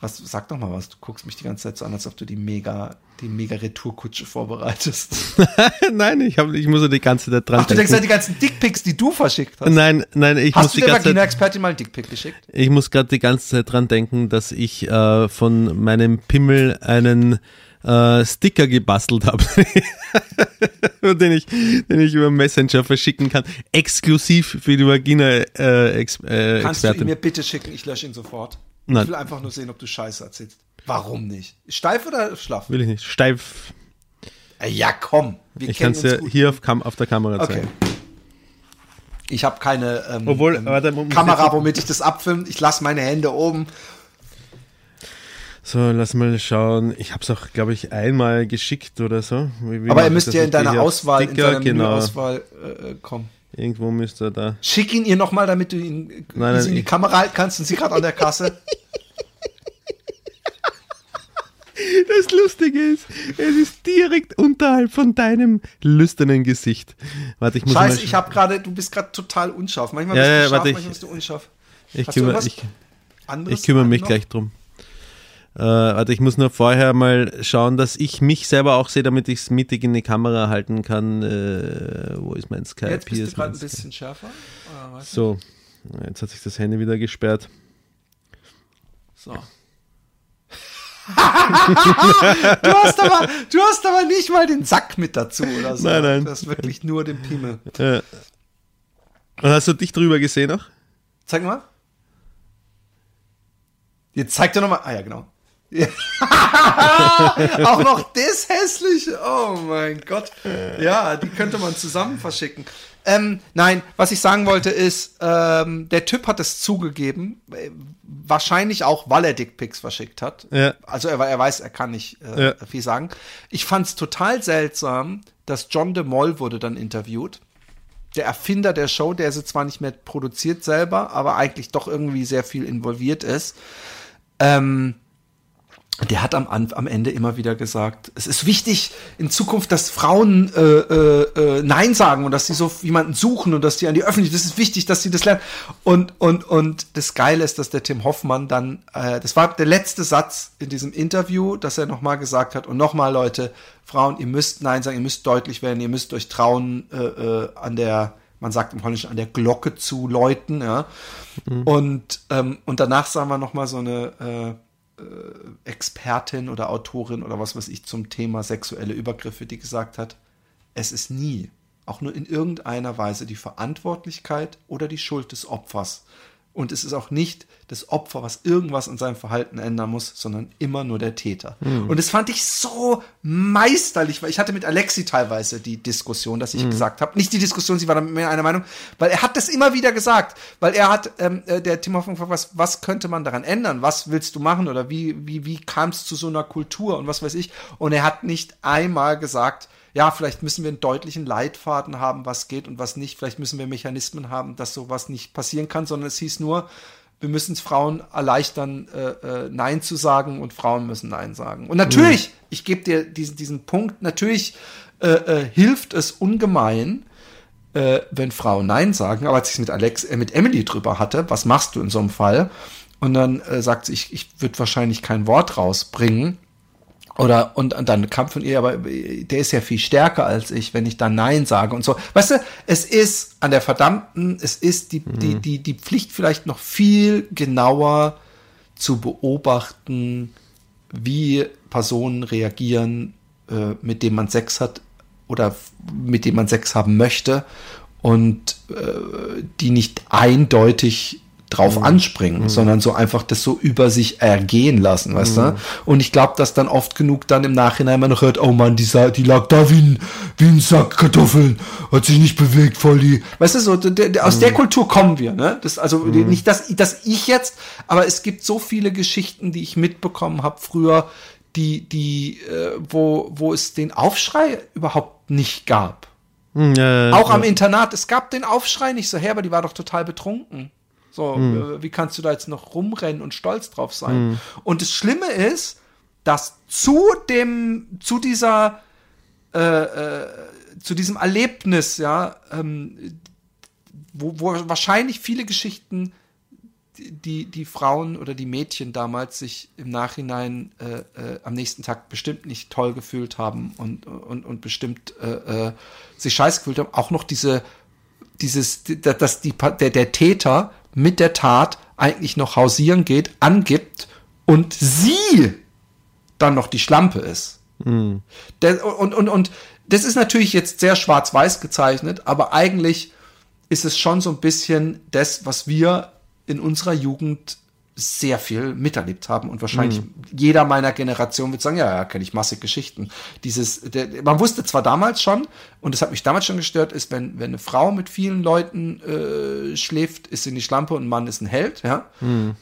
Was, sag doch mal was, du guckst mich die ganze Zeit so an, als ob du die mega, die mega Retourkutsche vorbereitest. [LAUGHS] nein, ich, hab, ich muss die ganze Zeit dran Ach, du denkst an die ganzen Dickpics, die du verschickt hast. Nein, nein, ich hast muss du die der ganze Zeit, Vagina-Expertin mal einen Dickpic geschickt? ich muss gerade die ganze Zeit dran denken, dass ich äh, von meinem Pimmel einen äh, Sticker gebastelt habe, [LAUGHS] den ich, den ich über Messenger verschicken kann, exklusiv für die Vagina äh, Ex, äh, Kannst du ihn mir bitte schicken? Ich lösche ihn sofort. Nein. Ich will einfach nur sehen, ob du Scheiße erzählst. Warum nicht? Steif oder schlaff? Will ich nicht. Steif. Äh, Ja, komm. Wir Ich kann es ja gut. hier auf, auf der Kamera Okay. zeigen. Ich habe keine ähm, Obwohl, ähm, warte, Kamera, womit ich das abfilme. Ich lasse meine Hände oben. So, lass mal schauen. Ich habe es auch, glaube ich, einmal geschickt oder so. Wie, wie Aber er ich müsste ja in Ich deiner Auswahl, in Sticker, deiner genau. Menüauswahl äh, äh, kommen. Irgendwo müsste er da. Schick ihn ihr nochmal, damit du ihn äh, Nein, nein, in die ich- Kamera halten kannst und sie gerade an der Kasse. [LAUGHS] Das Lustige ist, es ist direkt unterhalb von deinem lüsternen Gesicht. Warte, ich muss Scheiße, mal ich habe gerade, du bist gerade total unscharf. Manchmal Ja, bist du ja, scharf, warte, ich- manchmal bist du unscharf. ich Hast kümmere, ich, ich kümmere mich noch? gleich drum. Äh, warte, ich muss nur vorher mal schauen, dass ich mich selber auch sehe, damit ich es mittig in die Kamera halten kann. Äh, wo ist mein Skype? Jetzt Hier bist ist du gerade ein Skype. bisschen schärfer. So, jetzt hat sich das Handy wieder gesperrt. So. [LAUGHS] du, hast aber, du hast aber nicht mal den Sack mit dazu oder so. Nein, nein. Du hast wirklich nur den Piemel. Äh, und hast du dich drüber gesehen noch? Zeig mal. Jetzt zeig dir nochmal. Ah ja, genau. [LAUGHS] Auch noch das hässliche. Oh mein Gott. Ja, die könnte man zusammen verschicken. Ähm, nein, was ich sagen wollte ist, ähm, der Typ hat es zugegeben, äh, wahrscheinlich auch, weil er Dickpics verschickt hat. Ja. Also er, er weiß, er kann nicht äh, Ja. viel sagen. Ich fand es total seltsam, dass John de Moll wurde dann interviewt. Der Erfinder der Show, der sie zwar nicht mehr produziert selber, aber eigentlich doch irgendwie sehr viel involviert ist. Ähm, der hat am, am Ende immer wieder gesagt, es ist wichtig in Zukunft, dass Frauen äh, äh, äh, Nein sagen und dass sie so jemanden suchen und dass die an die Öffentlichkeit, das ist wichtig, dass sie das lernen. Und, und, und das Geile ist, dass der Tim Hoffmann dann, äh, das war der letzte Satz in diesem Interview, dass er nochmal gesagt hat, und nochmal Leute, Frauen, ihr müsst Nein sagen, ihr müsst deutlich werden, ihr müsst euch trauen, äh, äh, an der, man sagt im Holländischen, an der Glocke zu läuten, ja. Und, ähm, und danach sagen wir nochmal so eine, äh, Expertin oder Autorin oder was weiß ich zum Thema sexuelle Übergriffe, die gesagt hat, es ist nie, auch nur in irgendeiner Weise die Verantwortlichkeit oder die Schuld des Opfers. Und es ist auch nicht das Opfer, was irgendwas an seinem Verhalten ändern muss, sondern immer nur der Täter. Und das fand ich so meisterlich, weil ich hatte mit Alexi teilweise die Diskussion, dass ich gesagt habe, nicht die Diskussion, sie war da mit mir einer Meinung, weil er hat das immer wieder gesagt, weil er hat, ähm, äh, der Tim Hoffmann gefragt, was, was könnte man daran ändern, was willst du machen? Oder wie, wie, wie kam es zu so einer Kultur? Und was weiß ich. Und er hat nicht einmal gesagt, ja, vielleicht müssen wir einen deutlichen Leitfaden haben, was geht und was nicht. Vielleicht müssen wir Mechanismen haben, dass sowas nicht passieren kann, sondern es hieß nur, wir müssen es Frauen erleichtern, äh, äh, Nein zu sagen und Frauen müssen Nein sagen. Und natürlich, ich gebe dir diesen, diesen Punkt, natürlich äh, äh, hilft es ungemein, äh, wenn Frauen Nein sagen. Aber als ich mit Alex, äh, mit Emily drüber hatte, was machst du in so einem Fall? Und dann äh, sagt sie, ich, ich würde wahrscheinlich kein Wort rausbringen. Oder und, und dann kam von ihr, aber der ist ja viel stärker als ich, wenn ich dann Nein sage und so. Weißt du, es ist an der verdammten, es ist die, die, die, die Pflicht vielleicht noch viel genauer zu beobachten, wie Personen reagieren, äh, mit denen man Sex hat oder mit denen man Sex haben möchte und äh, die nicht eindeutig drauf anspringen, sondern so einfach das so über sich ergehen lassen, weißt du? Und ich glaube, dass dann oft genug dann im Nachhinein man noch hört, oh Mann, die, sa- die lag da wie ein, wie ein Sack Kartoffeln, hat sich nicht bewegt, voll die, weißt du, so, der, der, aus der Kultur kommen wir, ne? Das, also nicht, dass, dass ich jetzt, aber es gibt so viele Geschichten, die ich mitbekommen habe früher, die, die, äh, wo, wo es den Aufschrei überhaupt nicht gab. Hm, ja, ja, Auch ja. am Internat, es gab den Aufschrei nicht so her, aber die war doch total betrunken. So, äh, wie kannst du da jetzt noch rumrennen und stolz drauf sein? Und das Schlimme ist, dass zu dem, zu dieser, äh, äh, zu diesem Erlebnis, ja, ähm, wo, wo wahrscheinlich viele Geschichten, die- die, Frauen oder die Mädchen damals sich im Nachhinein äh, äh, am nächsten Tag bestimmt nicht toll gefühlt haben und, und, und bestimmt äh, äh, sich scheiße gefühlt haben, auch noch diese, dieses, die- dass die, der, der Täter mit der Tat eigentlich noch hausieren geht, angibt und sie dann noch die Schlampe ist. Der, und, und, und das ist natürlich jetzt sehr schwarz-weiß gezeichnet, aber eigentlich ist es schon so ein bisschen das, was wir in unserer Jugend sehr viel miterlebt haben und wahrscheinlich jeder meiner Generation wird sagen, ja, ja, kenne ich massig Geschichten. Dieses, der, man wusste zwar damals schon, und das hat mich damals schon gestört, ist, wenn, wenn eine Frau mit vielen Leuten äh, schläft, ist sie die Schlampe und ein Mann ist ein Held, ja.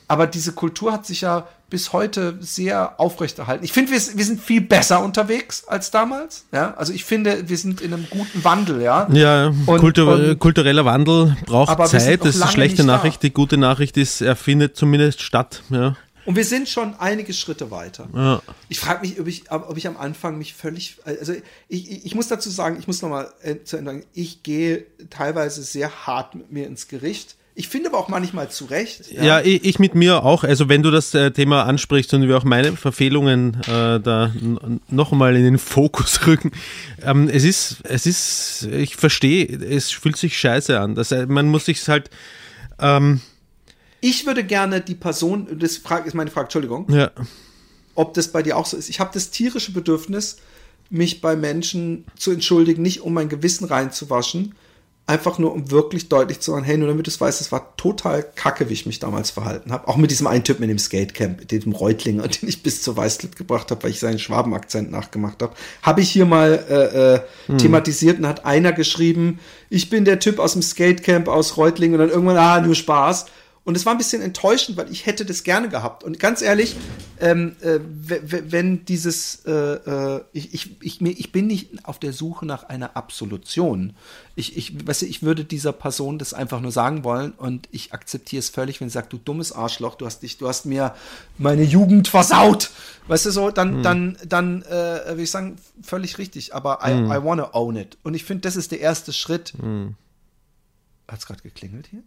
Aber diese Kultur hat sich ja bis heute sehr aufrechterhalten. Ich finde, wir, wir sind viel besser unterwegs als damals, ja. Also ich finde, wir sind in einem guten Wandel, ja. Ja, Und- Kultur, und- kultureller Wandel braucht Zeit. Das ist lange schlechte nicht da. Nachricht. Die gute Nachricht ist, er findet zumindest statt. Ja. Und wir sind schon einige Schritte weiter. Ja. Ich frage mich, ob ich, ob ich am Anfang mich völlig, also ich, ich, ich muss dazu sagen, ich muss nochmal äh, zu Ende sagen, ich gehe teilweise sehr hart mit mir ins Gericht. Ich finde aber auch manchmal zu Recht. Ja, ich, ich mit mir auch. Also wenn du das äh, Thema ansprichst und wir auch meine Verfehlungen äh, da n- noch einmal in den Fokus [LAUGHS] rücken. Ähm, es ist, es ist, ich verstehe, es fühlt sich scheiße an. Das, äh, man muss sich halt, ähm, Ich würde gerne die Person, das ist meine Frage, Entschuldigung, ja, ob das bei dir auch so ist. Ich habe das tierische Bedürfnis, mich bei Menschen zu entschuldigen, nicht um mein Gewissen reinzuwaschen, einfach nur um wirklich deutlich zu sagen, hey, nur damit du es weißt, es war total kacke, wie ich mich damals verhalten habe. Auch mit diesem einen Typen in dem Skatecamp, diesem Reutlinger, [LAUGHS] den ich bis zur Weißglut gebracht habe, weil ich seinen Schwabenakzent nachgemacht habe. Habe ich hier mal äh, äh, thematisiert und hat einer geschrieben, ich bin der Typ aus dem Skatecamp aus Reutlingen und dann irgendwann, ah, nur Spaß. Und es war ein bisschen enttäuschend, weil ich hätte das gerne gehabt. Und ganz ehrlich, ähm, äh, wenn dieses, äh, äh, ich, ich, ich, ich bin nicht auf der Suche nach einer Absolution. Ich, ich, weißt du, ich würde dieser Person das einfach nur sagen wollen und ich akzeptiere es völlig, wenn sie sagt, du dummes Arschloch, du hast dich, du hast mir meine Jugend versaut. Weißt du so, dann, dann, dann äh, würde ich sagen, völlig richtig. Aber I, I wanna own it. Und ich finde, das ist der erste Schritt. Hat's gerade geklingelt hier?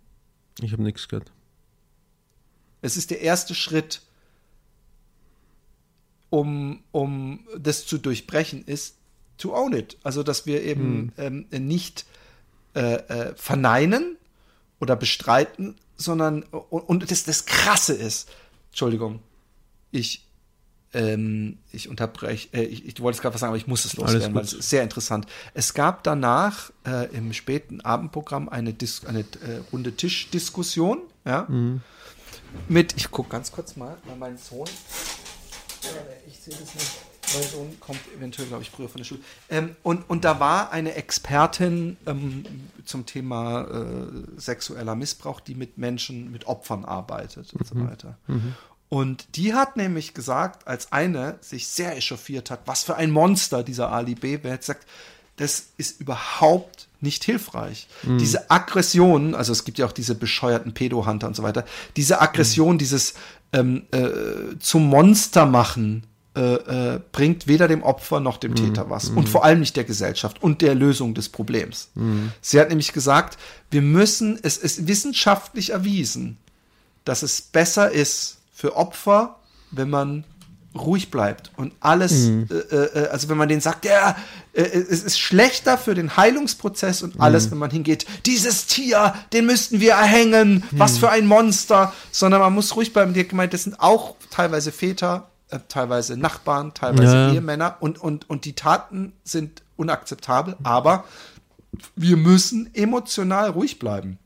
ich habe nichts gehört. Es ist der erste Schritt, um, um das zu durchbrechen, ist to own it. Also, dass wir eben ähm, nicht äh, äh, verneinen oder bestreiten, sondern und, und das, das Krasse ist, Entschuldigung, ich ähm, ich unterbreche, äh, ich, ich wollte es gerade was sagen, aber ich muss es loswerden, weil es ist sehr interessant. Es gab danach äh, im späten Abendprogramm eine, Dis eine äh, runde Tischdiskussion, ja, mit, ich gucke ganz kurz mal, weil mein Sohn, ich sehe das nicht, mein Sohn kommt eventuell, glaube ich, früher von der Schule. Ähm, und, und da war eine Expertin ähm, zum Thema äh, sexueller Missbrauch, die mit Menschen, mit Opfern arbeitet und so weiter. Und die hat nämlich gesagt, als eine sich sehr echauffiert hat, was für ein Monster dieser Ali B. Wer jetzt sagt, das ist überhaupt nicht hilfreich. Diese Aggression, also es gibt ja auch diese bescheuerten Pedo-Hunter und so weiter, diese Aggression, dieses ähm, äh, zum Monster machen, äh, äh, bringt weder dem Opfer noch dem Täter was. Und vor allem nicht der Gesellschaft und der Lösung des Problems. Sie hat nämlich gesagt, wir müssen, es ist wissenschaftlich erwiesen, dass es besser ist für Opfer, wenn man ruhig bleibt und alles, äh, äh, also wenn man denen sagt, ja, äh, es ist schlechter für den Heilungsprozess und alles, wenn man hingeht, dieses Tier, den müssten wir erhängen, was für ein Monster, sondern man muss ruhig bleiben. Die hat gemeint, das sind auch teilweise Väter, äh, teilweise Nachbarn, teilweise Ja. Ehemänner und, und, und die Taten sind unakzeptabel, aber wir müssen emotional ruhig bleiben.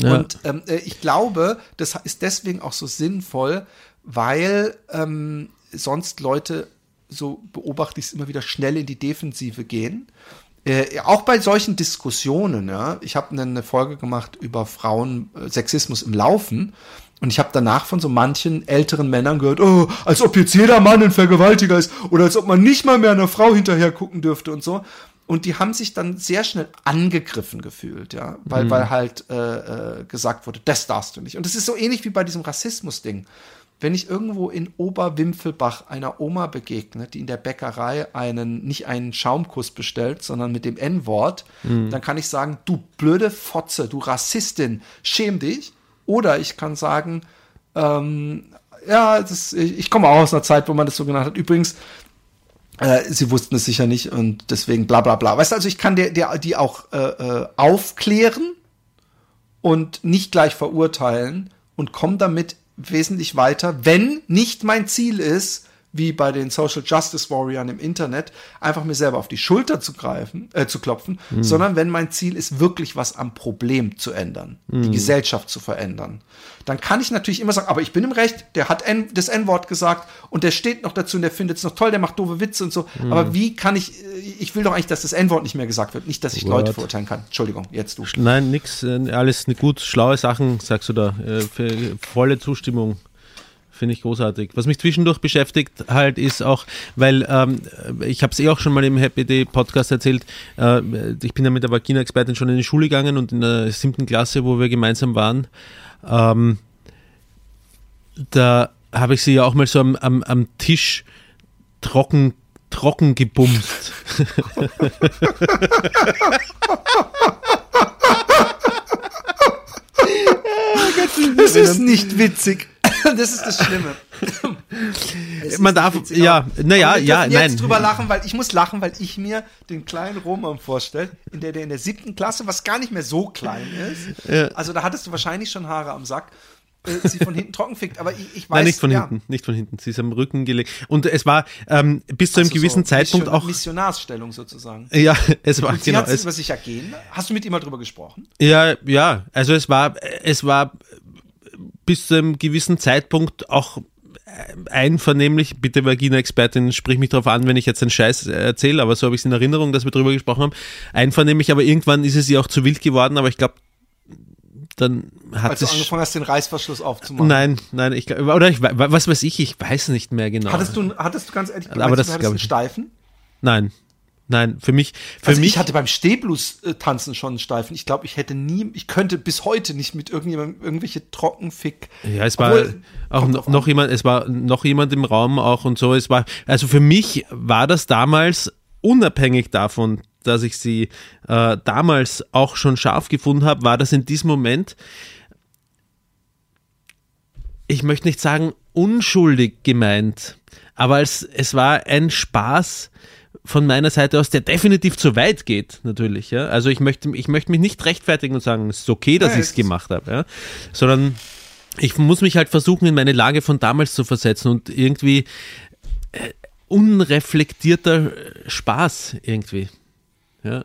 Ja. Und ähm, äh, ich glaube, das ist deswegen auch so sinnvoll, weil ähm, sonst Leute, so beobachte ich es immer wieder, schnell in die Defensive gehen. Äh, auch bei solchen Diskussionen, ja. Ich habe eine Folge gemacht über Frauen, äh, Sexismus im Laufen. Und ich habe danach von so manchen älteren Männern gehört, oh, als ob jetzt jeder Mann ein Vergewaltiger ist oder als ob man nicht mal mehr einer Frau hinterher gucken dürfte und so. Und die haben sich dann sehr schnell angegriffen gefühlt, ja, weil, weil halt äh, äh, gesagt wurde, das darfst du nicht. Und es ist so ähnlich wie bei diesem Rassismus-Ding. Wenn ich irgendwo in Oberwimpfelbach einer Oma begegne, die in der Bäckerei einen, nicht einen Schaumkuss bestellt, sondern mit dem N-Wort, dann kann ich sagen, du blöde Fotze, du Rassistin, schäm dich. Oder ich kann sagen, ähm, ja, das, ich, ich komme auch aus einer Zeit, wo man das so genannt hat. Übrigens, äh, sie wussten es sicher nicht und deswegen bla bla bla. Weißt du, also ich kann der, der, die auch äh, äh, aufklären und nicht gleich verurteilen und komme damit wesentlich weiter, wenn nicht mein Ziel ist, wie bei den Social Justice Warriors im Internet, einfach mir selber auf die Schulter zu greifen, äh, zu klopfen, sondern wenn mein Ziel ist, wirklich was am Problem zu ändern, die Gesellschaft zu verändern. Dann kann ich natürlich immer sagen, aber ich bin im Recht, der hat N, das N-Wort gesagt und der steht noch dazu und der findet es noch toll, der macht doofe Witze und so. Aber wie kann ich, äh, ich will doch eigentlich, dass das N-Wort nicht mehr gesagt wird, nicht, dass ich Leute Wort. verurteilen kann. Entschuldigung, jetzt du. Nein, nix, äh, alles ne- gut, schlaue Sachen, sagst du da. Äh, für volle Zustimmung. Finde ich großartig. Was mich zwischendurch beschäftigt halt ist auch, weil ähm, ich habe es eh auch schon mal im Happy Day Podcast erzählt, äh, ich bin ja mit der Vagina-Expertin schon in die Schule gegangen und in der siebten Klasse, wo wir gemeinsam waren, ähm, da habe ich sie ja auch mal so am, am, am Tisch trocken, trocken gebumst. [LAUGHS] Das ist nicht witzig. [LAUGHS] Das ist das Schlimme. Es [LAUGHS] Man darf, witzig, ja, naja, ja, jetzt nein. drüber lachen, weil ich muss lachen, weil ich mir den kleinen Roman vorstelle, in der der in der siebten Klasse, was gar nicht mehr so klein ist. Also da hattest du wahrscheinlich schon Haare am Sack. Äh, Sie von hinten trocken fickt, aber ich, ich weiß Nein, nicht von ja, hinten, nicht von hinten. Sie ist am Rücken gelegt. Und es war ähm, bis zu einem also gewissen so Zeitpunkt Mission- auch. Missionarsstellung sozusagen. Ja, [LAUGHS] es war Und sie genau. Es, über sich ergehen. Hast du mit ihm mal drüber gesprochen? ja, ja. Also es war, es war bis zu einem gewissen Zeitpunkt auch einvernehmlich, bitte Vagina-Expertin, sprich mich darauf an, wenn ich jetzt einen Scheiß erzähle, aber so habe ich es in Erinnerung, dass wir drüber gesprochen haben. Einvernehmlich, aber irgendwann ist es ihr auch zu wild geworden, aber ich glaube, dann hat Als du angefangen hast, den Reißverschluss aufzumachen. Nein, nein, ich glaub- oder ich, was weiß ich, ich weiß nicht mehr genau. Hattest du, hattest du ganz ehrlich, Aber meinst du, das du hattest einen Steifen? Nein, nein, für mich, für Also mich ich hatte beim Stehblues-Tanzen schon einen Steifen. Ich glaube, ich hätte nie, ich könnte bis heute nicht mit irgendjemandem irgendwelche Trockenfick. Ja, es war Obwohl, auch noch, noch jemand, es war noch jemand im Raum auch und so. Es war, also für mich war das damals unabhängig davon, dass ich sie äh, damals auch schon scharf gefunden habe, war das in diesem Moment, ich möchte nicht sagen unschuldig gemeint, aber es, es war ein Spaß von meiner Seite aus, der definitiv zu weit geht, natürlich. Ja? Also ich möchte, ich möchte mich nicht rechtfertigen und sagen, es ist okay, dass ich es gemacht habe, ja? sondern ich muss mich halt versuchen, in meine Lage von damals zu versetzen und irgendwie unreflektierter Spaß irgendwie. Ja.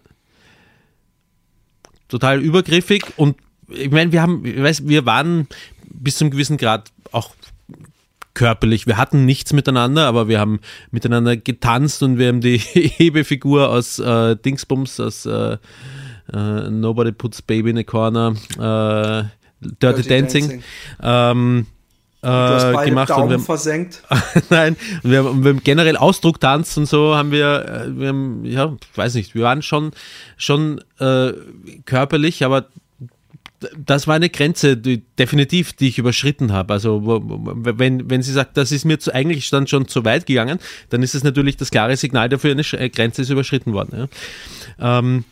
Total übergriffig und ich meine, wir haben, ich weiß, wir waren bis zum gewissen Grad auch körperlich. Wir hatten nichts miteinander, aber wir haben miteinander getanzt und wir haben die [LAUGHS] Hebefigur aus äh, Dingsbums, aus äh, äh, Nobody Puts Baby in a Corner, äh, Dirty, Dirty Dancing, Dancing. Ähm, äh, beide gemacht. und Daumen wir haben, versenkt. [LAUGHS] Nein, und wir, haben- wir haben generell Ausdrucktanz und so haben wir, äh, wir haben, ja, ich weiß nicht, wir waren schon, schon äh, körperlich, aber das war eine Grenze, die, definitiv, die ich überschritten habe. Also wenn, wenn sie sagt, das ist mir zu, eigentlich dann schon zu weit gegangen, dann ist es natürlich das klare Signal dafür, eine Grenze ist überschritten worden. Ja. Ähm,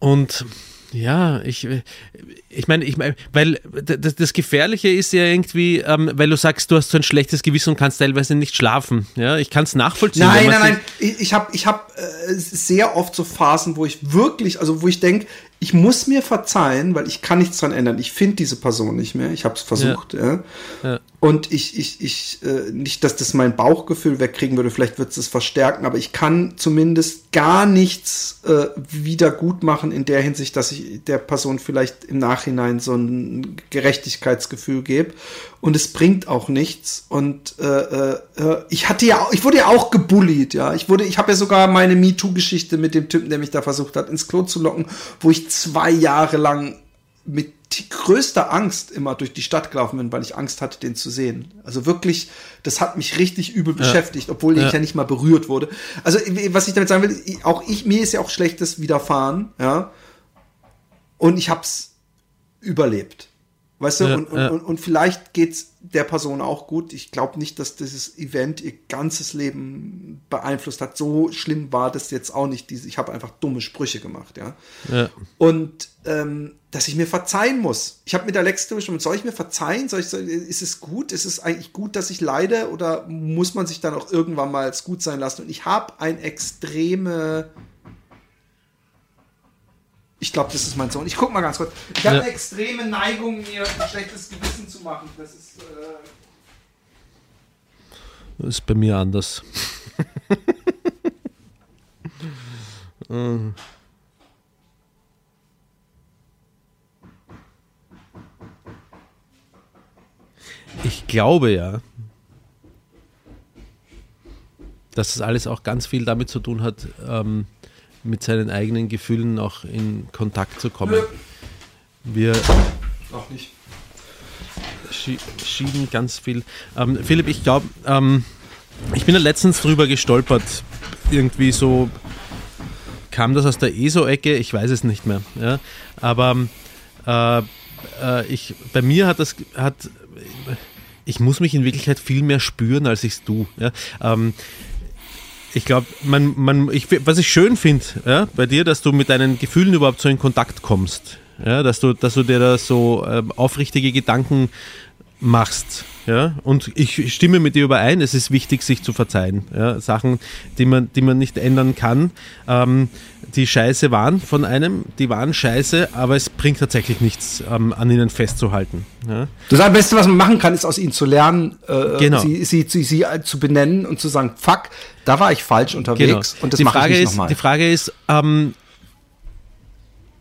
und ja, ich, ich meine, ich mein, weil das, das Gefährliche ist ja irgendwie, ähm, weil du sagst, du hast so ein schlechtes Gewissen und kannst teilweise nicht schlafen. Ja, ich kann es nachvollziehen. Nein, nein, nein. Ich, ich habe ich hab, äh, sehr oft so Phasen, wo ich wirklich, also wo ich denke, ich muss mir verzeihen, weil ich kann nichts dran ändern. Ich finde diese Person nicht mehr. Ich habe es versucht. Ja. Ja. Und ich, ich, ich, äh, nicht, dass das mein Bauchgefühl wegkriegen würde, vielleicht wird es es verstärken, aber ich kann zumindest gar nichts äh, wieder gut machen in der Hinsicht, dass ich der Person vielleicht im Nachhinein so ein Gerechtigkeitsgefühl gebe. Und es bringt auch nichts. Und äh, äh, äh, ich hatte ja, ich wurde ja auch gebullied, ja. Ich wurde, ich habe ja sogar meine MeToo-Geschichte mit dem Typen, der mich da versucht hat, ins Klo zu locken, wo ich zwei Jahre lang mit größter Angst immer durch die Stadt gelaufen bin, weil ich Angst hatte, den zu sehen. Also wirklich, das hat mich richtig übel beschäftigt, obwohl ich Ja. ja nicht mal berührt wurde. Also was ich damit sagen will, auch ich, mir ist ja auch Schlechtes widerfahren, ja. Und ich hab's überlebt. Weißt du, Ja, und, und, ja. und, und vielleicht geht's der Person auch gut. Ich glaube nicht, dass dieses Event ihr ganzes Leben beeinflusst hat. So schlimm war das jetzt auch nicht. Ich habe einfach dumme Sprüche gemacht, ja. Ja. Und ähm, dass ich mir verzeihen muss. Ich habe mit Alex bestimmt, soll ich mir verzeihen? Soll ich, soll, ist es gut? Ist es eigentlich gut, dass ich leide? Oder muss man sich dann auch irgendwann mal gut sein lassen? Und ich habe ein extreme. Ich glaube, das ist mein Sohn. Ich guck mal ganz kurz. Ich habe Ja. eine extreme Neigung, mir ein schlechtes Gewissen zu machen. Das ist. Äh Das ist bei mir anders. [LAUGHS] Ich glaube ja, dass das alles auch ganz viel damit zu tun hat, ähm, mit seinen eigenen Gefühlen auch in Kontakt zu kommen. Wir auch nicht. schie- schieben ganz viel. Ähm, Philipp, ich glaube, ähm, ich bin da letztens drüber gestolpert. Irgendwie so kam das aus der ESO-Ecke, ich weiß es nicht mehr. Ja? Aber äh, äh, ich, bei mir hat das hat ich muss mich in Wirklichkeit viel mehr spüren, als ich es tue. Ja? Ähm, ich glaube, man, man, ich, was ich schön finde ja, bei dir, dass du mit deinen Gefühlen überhaupt so in Kontakt kommst. Ja, dass du, dass du dir da so ähm, aufrichtige Gedanken machst. Ja, und ich stimme mit dir überein, es ist wichtig, sich zu verzeihen. Ja, Sachen, die man, die man nicht ändern kann, ähm, die scheiße waren von einem, die waren scheiße, aber es bringt tatsächlich nichts, ähm, an ihnen festzuhalten. Ja. Das Beste, was man machen kann, ist aus ihnen zu lernen, äh, Genau. sie, sie, sie, sie zu benennen und zu sagen, fuck, da war ich falsch unterwegs und das die mache ich Frage nicht ist, nochmal. Die Frage ist, ähm,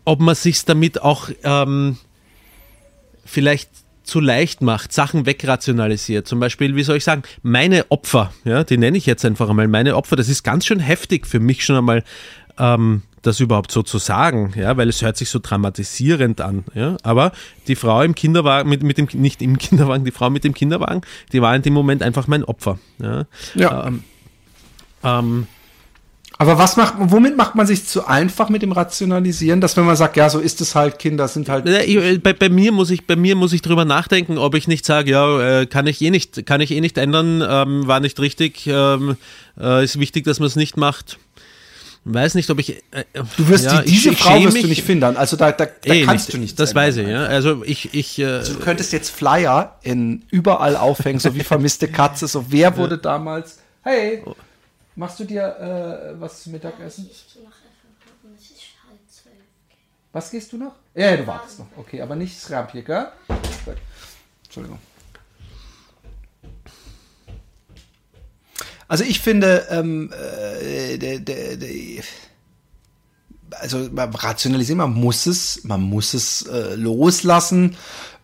ob man sich damit auch ähm, vielleicht zu leicht macht, Sachen wegrationalisiert. Zum Beispiel, wie soll ich sagen, meine Opfer, ja, die nenne ich jetzt einfach einmal meine Opfer, das ist ganz schön heftig für mich schon einmal, ähm, das überhaupt so zu sagen, ja, weil es hört sich so dramatisierend an, ja. Aber die Frau im Kinderwagen, mit, mit dem, nicht im Kinderwagen, die Frau mit dem Kinderwagen, die war in dem Moment einfach mein Opfer, ja. Ja. Ähm, ähm, Aber was macht, womit macht man sich zu einfach mit dem Rationalisieren, dass wenn man sagt, ja, so ist es halt, Kinder sind halt. Ich, äh, bei, bei mir muss ich bei mir muss ich drüber nachdenken, ob ich nicht sage, ja, äh, kann ich eh nicht, kann ich eh nicht ändern, ähm, war nicht richtig, ähm, äh, ist wichtig, dass man es nicht macht. Weiß nicht, ob ich. Äh, Du wirst ja, die, diese ich- ich Frau schäme wirst du nicht finden. Also da, da, da eh kannst nicht. du nichts Das ändern. weiß ich, ja. Also ich, ich, äh, Du könntest jetzt Flyer in überall aufhängen, so wie vermisste Katze, so wer wurde damals. Hey, machst du dir äh, was zum Mittagessen? Was gehst du noch? Ja, du wartest noch. Okay, aber nicht Srampje, gell? Gut. Entschuldigung. Also ich finde, ähm, äh, der, der, der, also man rationalisieren, man muss es, man muss es äh, loslassen.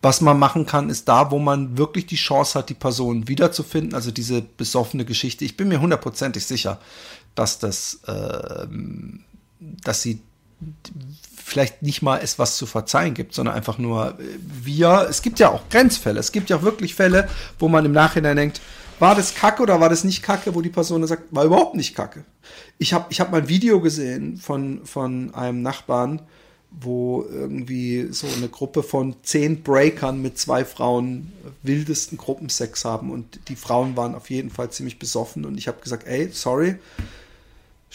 Was man machen kann, ist da, wo man wirklich die Chance hat, die Person wiederzufinden. Also diese besoffene Geschichte. Ich bin mir hundertprozentig sicher, dass das, ähm, dass sie vielleicht nicht mal es was zu verzeihen gibt, sondern einfach nur äh, wir, es gibt ja auch Grenzfälle, es gibt ja auch wirklich Fälle, wo man im Nachhinein denkt, war das Kacke oder war das nicht Kacke, wo die Person sagt, war überhaupt nicht Kacke. Ich habe ich hab mal ein Video gesehen von, von einem Nachbarn, wo irgendwie so eine Gruppe von zehn Breakern mit zwei Frauen wildesten Gruppensex haben und die Frauen waren auf jeden Fall ziemlich besoffen und ich habe gesagt, ey, sorry,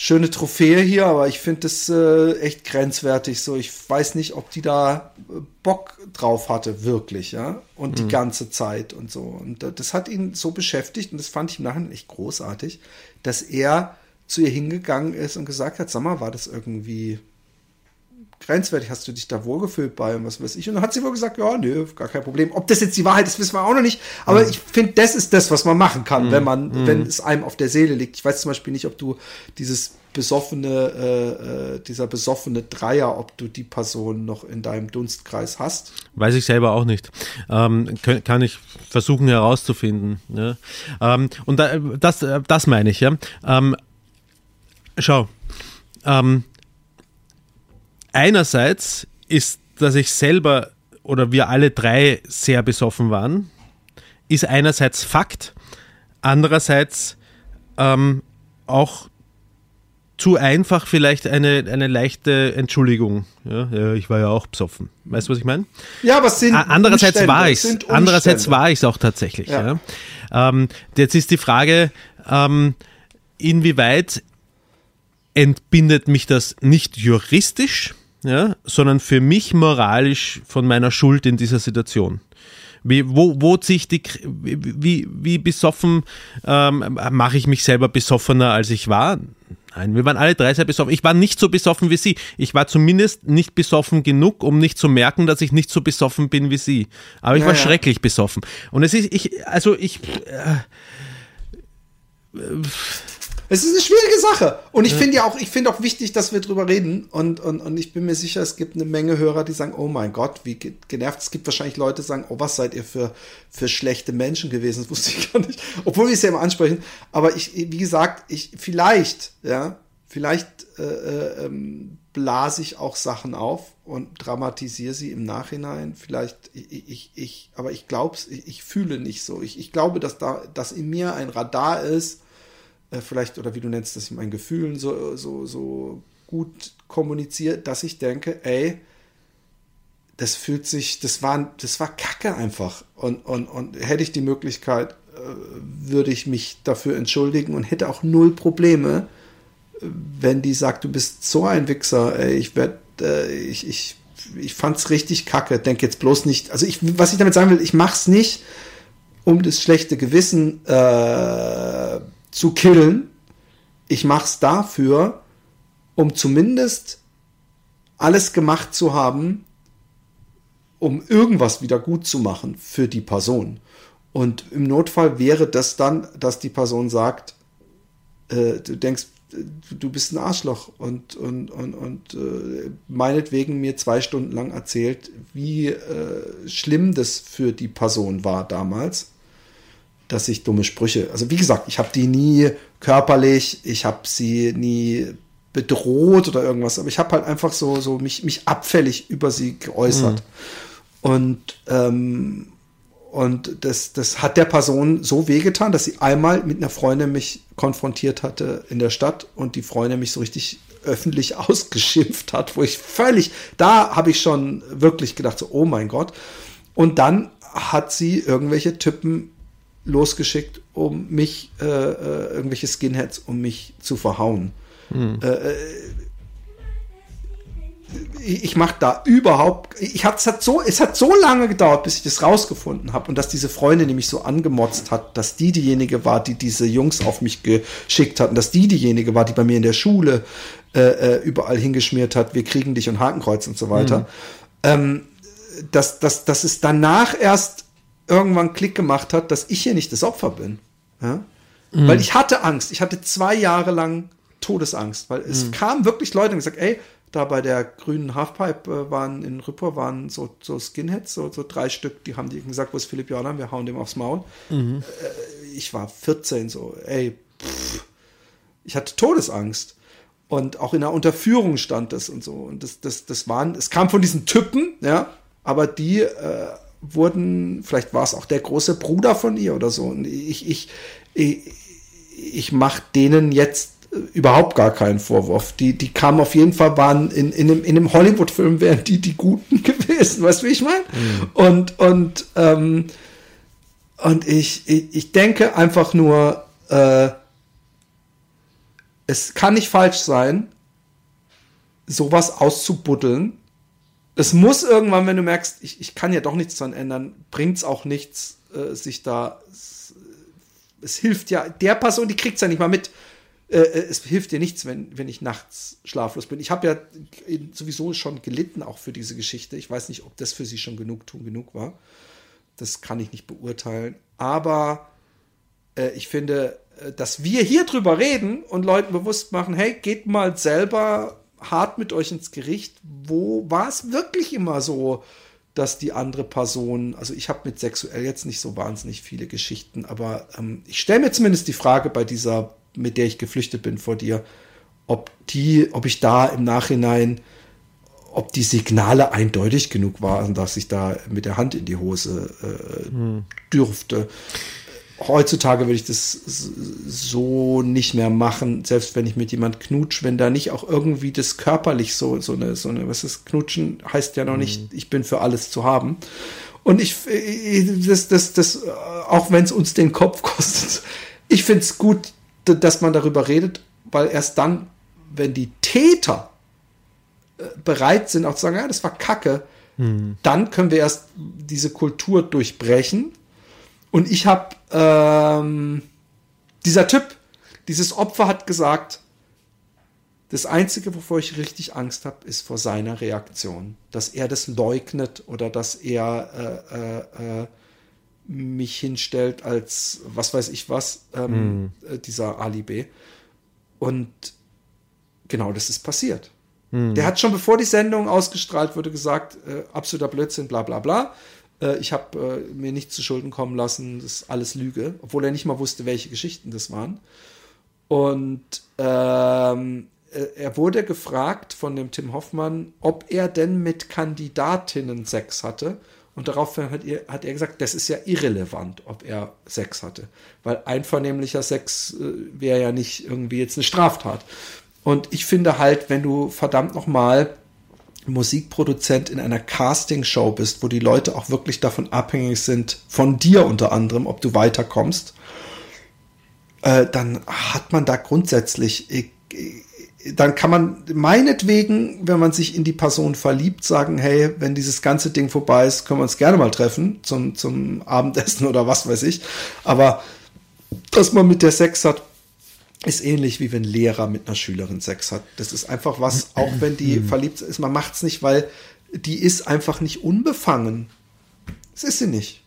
schöne Trophäe hier, aber ich finde das äh, echt grenzwertig. So, ich weiß nicht, ob die da äh, Bock drauf hatte, wirklich, ja. Und die ganze Zeit und so. Und das hat ihn so beschäftigt und das fand ich im Nachhinein echt großartig, dass er zu ihr hingegangen ist und gesagt hat, sag mal, war das irgendwie grenzwertig, hast du dich da wohlgefühlt bei und was weiß ich. Und dann hat sie wohl gesagt, ja, nö, gar kein Problem. Ob das jetzt die Wahrheit ist, wissen wir auch noch nicht. Aber ich finde, das ist das, was man machen kann, wenn man, wenn es einem auf der Seele liegt. Ich weiß zum Beispiel nicht, ob du dieses besoffene, äh, äh, dieser besoffene Dreier, ob du die Person noch in deinem Dunstkreis hast. Weiß ich selber auch nicht. Ähm, kö- kann ich versuchen herauszufinden. Ja. Ähm, und da, das, äh, das meine ich, ja. Ähm, schau. Ähm, einerseits ist, dass ich selber oder wir alle drei sehr besoffen waren, ist einerseits Fakt, andererseits ähm, auch zu einfach vielleicht eine, eine leichte Entschuldigung. Ja, ja, ich war ja auch besoffen. Weißt du, was ich meine? Ja, aber es sind Andererseits Umstände, war es ich sind Andererseits war ich es auch tatsächlich. Ja. Ähm, jetzt ist die Frage, ähm, inwieweit entbindet mich das nicht juristisch, ja, sondern für mich moralisch von meiner Schuld in dieser Situation. Wie, wo, wo ziehe ich die, wie, wie, besoffen ähm, mache ich mich selber besoffener, als ich war? Nein, wir waren alle drei sehr besoffen. Ich war nicht so besoffen wie Sie. Ich war zumindest nicht besoffen genug, um nicht zu merken, dass ich nicht so besoffen bin wie Sie. Aber ich Ja, war ja. schrecklich besoffen. Und es ist, ich, also ich, Es ist eine schwierige Sache. Und ich finde ja auch, ich finde auch wichtig, dass wir drüber reden. Und, und, und ich bin mir sicher, es gibt eine Menge Hörer, die sagen, oh mein Gott, wie ge- genervt. Es gibt wahrscheinlich Leute, die sagen, oh, was seid ihr für, für schlechte Menschen gewesen? Das wusste ich gar nicht. Obwohl wir es ja immer ansprechen. Aber ich, wie gesagt, ich, vielleicht, ja, vielleicht äh, äh, ähm, blase ich auch Sachen auf und dramatisiere sie im Nachhinein. Vielleicht, ich, ich, ich aber ich glaube ich, ich fühle nicht so. Ich, ich glaube, dass da, dass in mir ein Radar ist, äh, vielleicht, oder wie du nennst, dass ich meinen Gefühlen so, so, so gut kommuniziere, dass ich denke, ey, das fühlt sich, das war, das war Kacke einfach. Und, und, und hätte ich die Möglichkeit, äh, würde ich mich dafür entschuldigen und hätte auch null Probleme, äh, wenn die sagt, du bist so ein Wichser, ey, ich werde, äh, ich, ich, ich fand's richtig kacke. Denk jetzt bloß nicht, also ich, was ich damit sagen will, ich mach's nicht, um das schlechte Gewissen äh, zu killen. Ich mach's dafür, um zumindest alles gemacht zu haben, um irgendwas wieder gut zu machen für die Person. Und im Notfall wäre das dann, dass die Person sagt, äh, du denkst, äh, du bist ein Arschloch und, und, und, und äh, meinetwegen mir zwei Stunden lang erzählt, wie äh, schlimm das für die Person war damals, dass ich dumme Sprüche, also wie gesagt, ich habe die nie körperlich, ich habe sie nie bedroht oder irgendwas, aber ich habe halt einfach so, so mich, mich abfällig über sie geäußert. Und, ähm, und das, das hat der Person so wehgetan, dass sie einmal mit einer Freundin mich konfrontiert hatte in der Stadt und die Freundin mich so richtig öffentlich [LAUGHS] ausgeschimpft hat, wo ich völlig, da habe ich schon wirklich gedacht, so, oh mein Gott. Und dann hat sie irgendwelche Typen losgeschickt, um mich, äh, äh, irgendwelche Skinheads, um mich zu verhauen. Äh, äh, ich, ich mache da überhaupt, ich hab, es hat so, es hat so lange gedauert, bis ich das rausgefunden habe und dass diese Freundin nämlich so angemotzt hat, dass die diejenige war, die diese Jungs auf mich geschickt hat und dass die diejenige war, die bei mir in der Schule äh, äh, überall hingeschmiert hat, wir kriegen dich und Hakenkreuz und so weiter. Ähm, dass, dass, dass es danach erst irgendwann Klick gemacht hat, dass ich hier nicht das Opfer bin. Ja? Weil ich hatte Angst. Ich hatte zwei Jahre lang Todesangst, weil es kamen wirklich Leute und gesagt, ey, da bei der grünen Halfpipe äh, waren in Rüpper waren so, so Skinheads, so, so drei Stück, die haben die gesagt, wo ist Philipp Jordan, wir hauen dem aufs Maul. Äh, ich war 14, so, ey, pff, ich hatte Todesangst. Und auch in der Unterführung stand das und so. Und das, das, das waren, es kam von diesen Typen, ja, aber die äh, wurden, vielleicht war es auch der große Bruder von ihr oder so. Und ich, ich, ich, ich mache denen jetzt äh, überhaupt gar keinen Vorwurf. Die, die kamen auf jeden Fall, waren in, in einem, in einem Hollywood-Film wären die die Guten [LAUGHS] gewesen, weißt du, wie ich meine? Und, und, ähm, und ich, ich, ich denke einfach nur, äh, es kann nicht falsch sein, sowas auszubuddeln. Es muss irgendwann, wenn du merkst, ich, ich kann ja doch nichts dran ändern, bringt es auch nichts, äh, sich da. Es, es hilft ja, der Person, die kriegt es ja nicht mal mit. Äh, äh, es hilft dir nichts, wenn, wenn ich nachts schlaflos bin. Ich habe ja sowieso schon gelitten, auch für diese Geschichte. Ich weiß nicht, ob das für sie schon genug tun genug war. Das kann ich nicht beurteilen. Aber äh, ich finde, äh, dass wir hier drüber reden und Leuten bewusst machen, hey, geht mal selber hart mit euch ins Gericht. Wo war es wirklich immer so, dass die andere Person, also ich habe mit sexuell jetzt nicht so wahnsinnig viele Geschichten, aber ähm, ich stelle mir zumindest die Frage bei dieser, mit der ich geflüchtet bin vor dir, ob die, ob ich da im Nachhinein, ob die Signale eindeutig genug waren, dass ich da mit der Hand in die Hose äh, dürfte heutzutage würde ich das so nicht mehr machen, selbst wenn ich mit jemand knutsch, wenn da nicht auch irgendwie das körperlich so, so eine, so eine, was ist, knutschen heißt ja noch nicht, ich bin für alles zu haben. Und ich, das, das, das, auch wenn es uns den Kopf [LAUGHS] kostet, ich finde es gut, dass man darüber redet, weil erst dann, wenn die Täter äh, bereit sind, auch zu sagen, ja, das war Kacke, dann können wir erst diese Kultur durchbrechen. Und ich habe, ähm, dieser Typ, dieses Opfer hat gesagt, das Einzige, wovor ich richtig Angst habe, ist vor seiner Reaktion. Dass er das leugnet oder dass er äh, äh, äh, mich hinstellt als, was weiß ich was, ähm, äh, dieser Ali B. Und genau das ist passiert. Der hat schon bevor die Sendung ausgestrahlt wurde gesagt, äh, absoluter Blödsinn, bla bla bla. Äh, ich habe äh, mir nichts zu Schulden kommen lassen, das ist alles Lüge, obwohl er nicht mal wusste, welche Geschichten das waren. Und ähm, äh, er wurde gefragt von dem Tim Hoffmann, ob er denn mit Kandidatinnen Sex hatte. Und daraufhin hat er, hat er gesagt, das ist ja irrelevant, ob er Sex hatte. Weil einvernehmlicher Sex äh, wäre ja nicht irgendwie jetzt eine Straftat. Und ich finde halt, wenn du verdammt nochmal Musikproduzent in einer Castingshow bist, wo die Leute auch wirklich davon abhängig sind, von dir unter anderem, ob du weiterkommst, äh, dann hat man da grundsätzlich, äh, dann kann man meinetwegen, wenn man sich in die Person verliebt, sagen, hey, wenn dieses ganze Ding vorbei ist, können wir uns gerne mal treffen zum, zum Abendessen [LAUGHS] oder was weiß ich. Aber dass man mit der Sex hat, ist ähnlich wie wenn ein Lehrer mit einer Schülerin Sex hat. Das ist einfach was, auch wenn die verliebt ist, man macht es nicht, weil die ist einfach nicht unbefangen. Das ist sie nicht.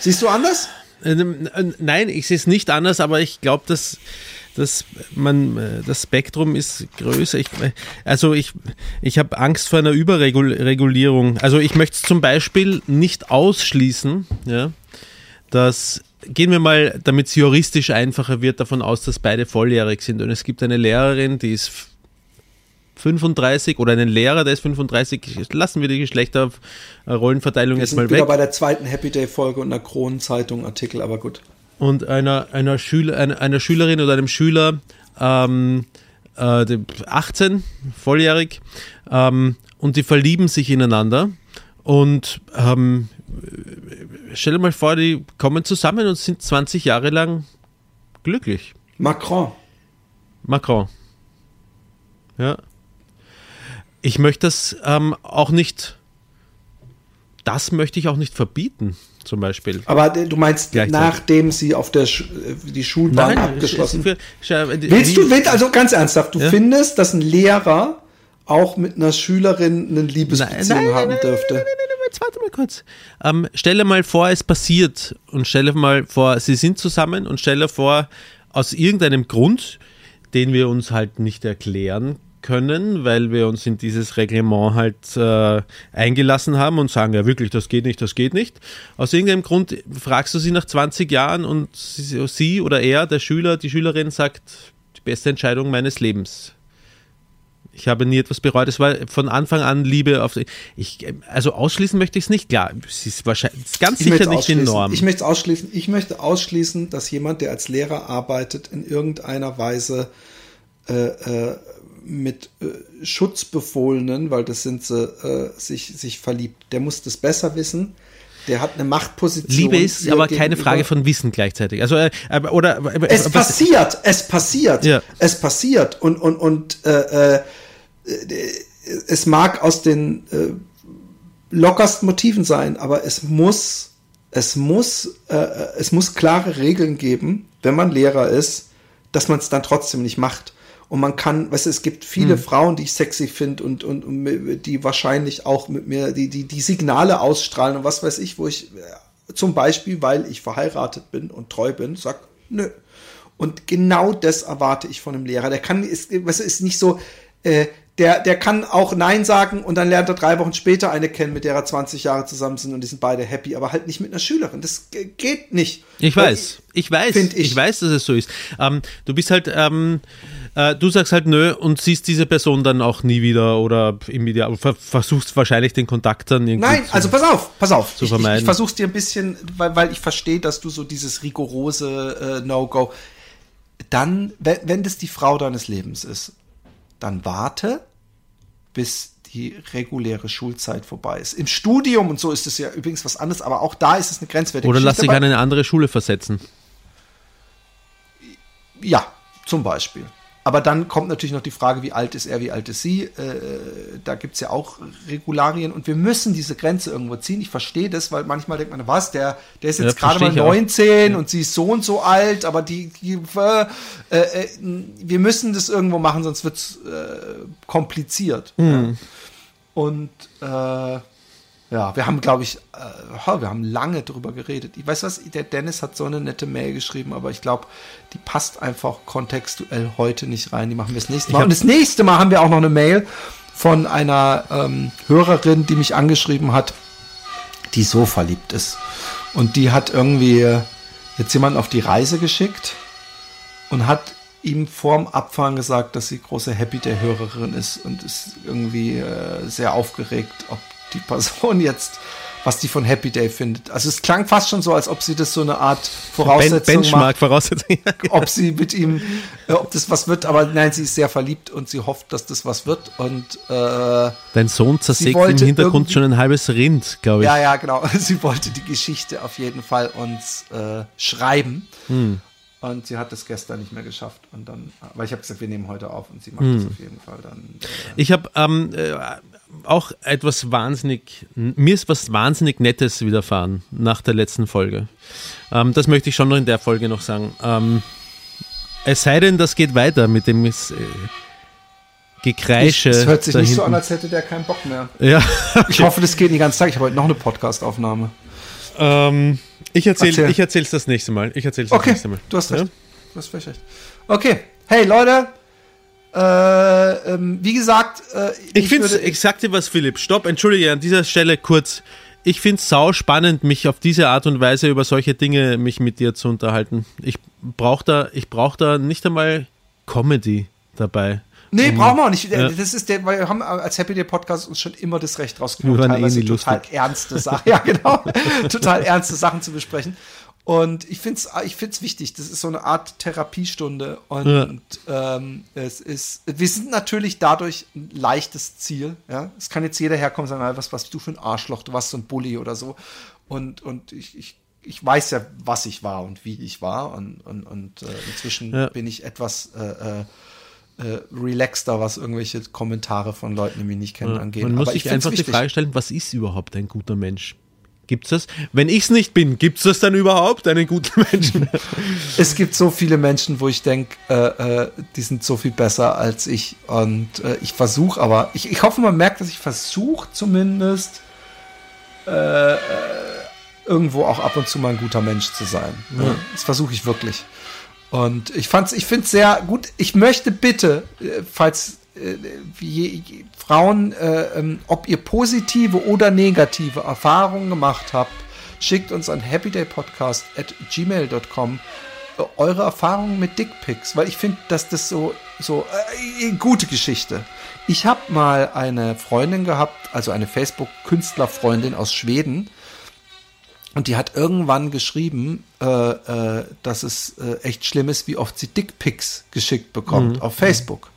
Siehst du anders? Ähm, äh, Nein, ich sehe es nicht anders, aber ich glaube, dass, dass man, äh, das Spektrum ist größer. Ich, äh, also ich, ich habe Angst vor einer Überregulierung. Also ich möchte es zum Beispiel nicht ausschließen, ja, dass gehen wir mal, damit es juristisch einfacher wird, davon aus, dass beide volljährig sind. Und es gibt eine Lehrerin, die ist 35 oder einen Lehrer, der ist 35. Lassen wir die Geschlechterrollenverteilung Wir jetzt mal wieder weg. bei der zweiten Happy Day Folge und einer Kronenzeitung Artikel, aber gut. und einer, einer, Schüler, einer, einer Schülerin oder einem Schüler, ähm, äh, die 18, volljährig, ähm, und die verlieben sich ineinander und ähm, stell dir mal vor, die kommen zusammen und sind 20 Jahre lang glücklich. Macron. Macron. Ja. Ich möchte das ähm, auch nicht, das möchte ich auch nicht verbieten, zum Beispiel. Aber du meinst, nachdem sie auf der Sch äh, die Schulbahn abgeschlossen es- es- es- Willst du, also ganz ernsthaft, du Ja? findest, dass ein Lehrer auch mit einer Schülerin eine Liebesbeziehung haben dürfte? Nein, nein, nein, jetzt warte mal kurz. Ähm, stell dir mal vor, es passiert und stell dir mal vor, sie sind zusammen und stell dir vor, aus irgendeinem Grund, den wir uns halt nicht erklären können, weil wir uns in dieses Reglement halt äh, eingelassen haben und sagen, ja wirklich, das geht nicht, das geht nicht. Aus irgendeinem Grund fragst du sie nach 20 Jahren und sie oder er, der Schüler, die Schülerin sagt, die beste Entscheidung meines Lebens. Ich habe nie etwas bereut. Es war von Anfang an Liebe auf. Ich, also ausschließen möchte ich es nicht. Klar, es ist wahrscheinlich ist ganz Ich sicher nicht die. Norm. Ich möchte ausschließen. Ich möchte ausschließen, dass jemand, der als Lehrer arbeitet, in irgendeiner Weise äh, äh, mit äh, Schutzbefohlenen, weil das sind sie, äh, sich, sich verliebt. Der muss das besser wissen. Der hat eine Machtposition. Liebe ist aber keine. Frage von Wissen gleichzeitig. Also äh, oder aber- Es passiert, es passiert, Ja. es passiert und und und äh, äh, es mag aus den äh, lockersten Motiven sein, aber es muss, es muss, äh, es muss klare Regeln geben, wenn man Lehrer ist, dass man es dann trotzdem nicht macht. Und man kann, weißt du, es gibt viele Frauen, die ich sexy finde und, und, und die wahrscheinlich auch mit mir, die, die, die Signale ausstrahlen und was weiß ich, wo ich äh, zum Beispiel, weil ich verheiratet bin und treu bin, sag, nö. Und genau das erwarte ich von einem Lehrer. Der kann, ist, weißt du, ist nicht so, äh, der, der kann auch Nein sagen und dann lernt er drei Wochen später eine kennen, mit der er 20 Jahre zusammen sind und die sind beide happy, aber halt nicht mit einer Schülerin. Das ge- geht nicht. Ich weiß, ich weiß, Find ich. ich. weiß, dass es so ist. Ähm, du bist halt, ähm, äh, du sagst halt nö und siehst diese Person dann auch nie wieder oder im Ideal, ver versuchst wahrscheinlich den Kontakt dann irgendwie. Nein, zu- also pass auf, pass auf. zu ich, ich, vermeiden. ich versuch's dir ein bisschen, weil, weil ich verstehe, dass du so dieses rigorose äh, No-Go. Dann, wenn, wenn das die Frau deines Lebens ist, dann warte, bis die reguläre Schulzeit vorbei ist. Im Studium und so ist es ja übrigens was anderes, aber auch da ist es eine grenzwertige oder lass dich an eine andere Schule versetzen. Ja, zum Beispiel. Aber dann kommt natürlich noch die Frage, wie alt ist er, wie alt ist sie. Äh, da gibt's ja auch Regularien und wir müssen diese Grenze irgendwo ziehen. Ich verstehe das, weil manchmal denkt man, was, der, der ist Ja, jetzt gerade mal verstehe ich auch. 19 und sie ist so und so alt, aber die, die äh, äh, wir müssen das irgendwo machen, sonst wird's äh, kompliziert. Hm. Ja. Und äh, ja, wir haben, glaube ich, äh, wir haben lange drüber geredet. Ich weiß was, der Dennis hat so eine nette Mail geschrieben, aber ich glaube, die passt einfach kontextuell heute nicht rein. Die machen wir das nächste Mal. Und das nächste Mal haben wir auch noch eine Mail von einer ähm, Hörerin, die mich angeschrieben hat, die so verliebt ist. Und die hat irgendwie jetzt jemanden auf die Reise geschickt und hat ihm vorm Abfahren gesagt, dass sie große Happy Day Hörerin ist und ist irgendwie äh, sehr aufgeregt, ob die Person jetzt, was die von Happy Day findet. Also es klang fast schon so, als ob sie das so eine Art Ben Voraussetzung Benchmark, macht, Voraussetzung. [LAUGHS] ob sie mit ihm, äh, ob das was wird. Aber nein, sie ist sehr verliebt und sie hofft, dass das was wird. Und äh, Dein Sohn zersägt im Hintergrund schon ein halbes Rind, glaube ich. ja, ja, genau. [LAUGHS] Sie wollte die Geschichte auf jeden Fall uns äh, schreiben. Hm. Und sie hat es gestern nicht mehr geschafft. Und dann, weil ich habe gesagt, wir nehmen heute auf und sie macht Hm. das auf jeden Fall dann. Äh, Ich habe ähm, äh, auch etwas wahnsinnig, mir ist was wahnsinnig Nettes widerfahren nach der letzten Folge. Ähm, das möchte ich schon noch in der Folge noch sagen. Ähm, es sei denn, das geht weiter mit dem äh, Gekreische. Es hört sich nicht so an, als hätte der keinen Bock mehr. Ja, Ich hoffe, das geht den ganzen Tag. Ich habe heute noch eine Podcast-Aufnahme. ähm, ich erzähle Erzähl. ich erzähl's das nächste Mal. Ich erzähl's das Okay, nächste Mal. du hast recht. Ja? Du hast recht. Okay, hey Leute, äh, ähm, wie gesagt, äh, Ich finde, würde- ich sag dir was, Philipp. Stopp, entschuldige an dieser Stelle kurz. Ich finde es sau spannend, mich auf diese Art und Weise über solche Dinge mich mit dir zu unterhalten. Ich brauche da, ich brauch da nicht einmal Comedy dabei. Nee, Um- brauchen wir auch nicht. Ja. Das ist der, weil wir haben als Happy Day Podcast uns schon immer das Recht rausgenommen, eh teilweise nie total ernste Sachen, [LAUGHS] ja genau, total ernste Sachen zu besprechen. Und ich finde es ich find's wichtig. Das ist so eine Art Therapiestunde. Und ähm, es ist, wir sind natürlich dadurch ein leichtes Ziel. Ja? Es kann jetzt jeder herkommen und sagen, "Ah, was, was du für ein Arschloch, du warst so ein Bully oder so. Und, und ich, ich, ich weiß ja, was ich war und wie ich war. Und, und, und äh, inzwischen Ja. bin ich etwas äh, äh, äh, relaxter, was irgendwelche Kommentare von Leuten, die mich nicht kennen, angeht. Man muss Aber ich sich einfach die wichtig. Frage stellen, was ist überhaupt ein guter Mensch? Gibt's das? Wenn ich es nicht bin, gibt's das dann überhaupt, einen guten [LAUGHS] Menschen? Es gibt so viele Menschen, wo ich denke, äh, äh, die sind so viel besser als ich. Und äh, ich versuche aber, ich, ich hoffe, man merkt, dass ich versuche zumindest äh, äh, irgendwo auch ab und zu mal ein guter Mensch zu sein. Ja. Das versuche ich wirklich. Und ich fand's, ich finde es sehr gut. Ich möchte bitte, äh, falls wie, Frauen, äh, ähm, ob ihr positive oder negative Erfahrungen gemacht habt, schickt uns an happydaypodcast at gmail.com äh, eure Erfahrungen mit Dickpics, weil ich finde, dass das so, so äh, gute Geschichte. Ich habe mal eine Freundin gehabt, also eine Facebook-Künstlerfreundin aus Schweden, und die hat irgendwann geschrieben, äh, äh, dass es äh, echt schlimm ist, wie oft sie Dickpics geschickt bekommt auf Facebook.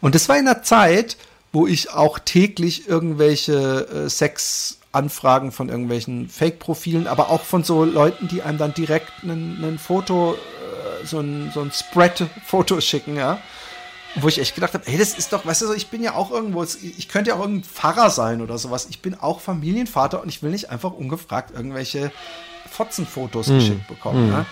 Und das war in einer Zeit, wo ich auch täglich irgendwelche äh, Sexanfragen von irgendwelchen Fake-Profilen, aber auch von so Leuten, die einem dann direkt ein Foto, äh, so ein, so ein Spread-Foto schicken, ja. Wo ich echt gedacht habe, ey, das ist doch, weißt du, so, ich bin ja auch irgendwo, ich könnte ja auch irgendein Pfarrer sein oder sowas. Ich bin auch Familienvater und ich will nicht einfach ungefragt irgendwelche Fotzenfotos geschickt bekommen. Ne?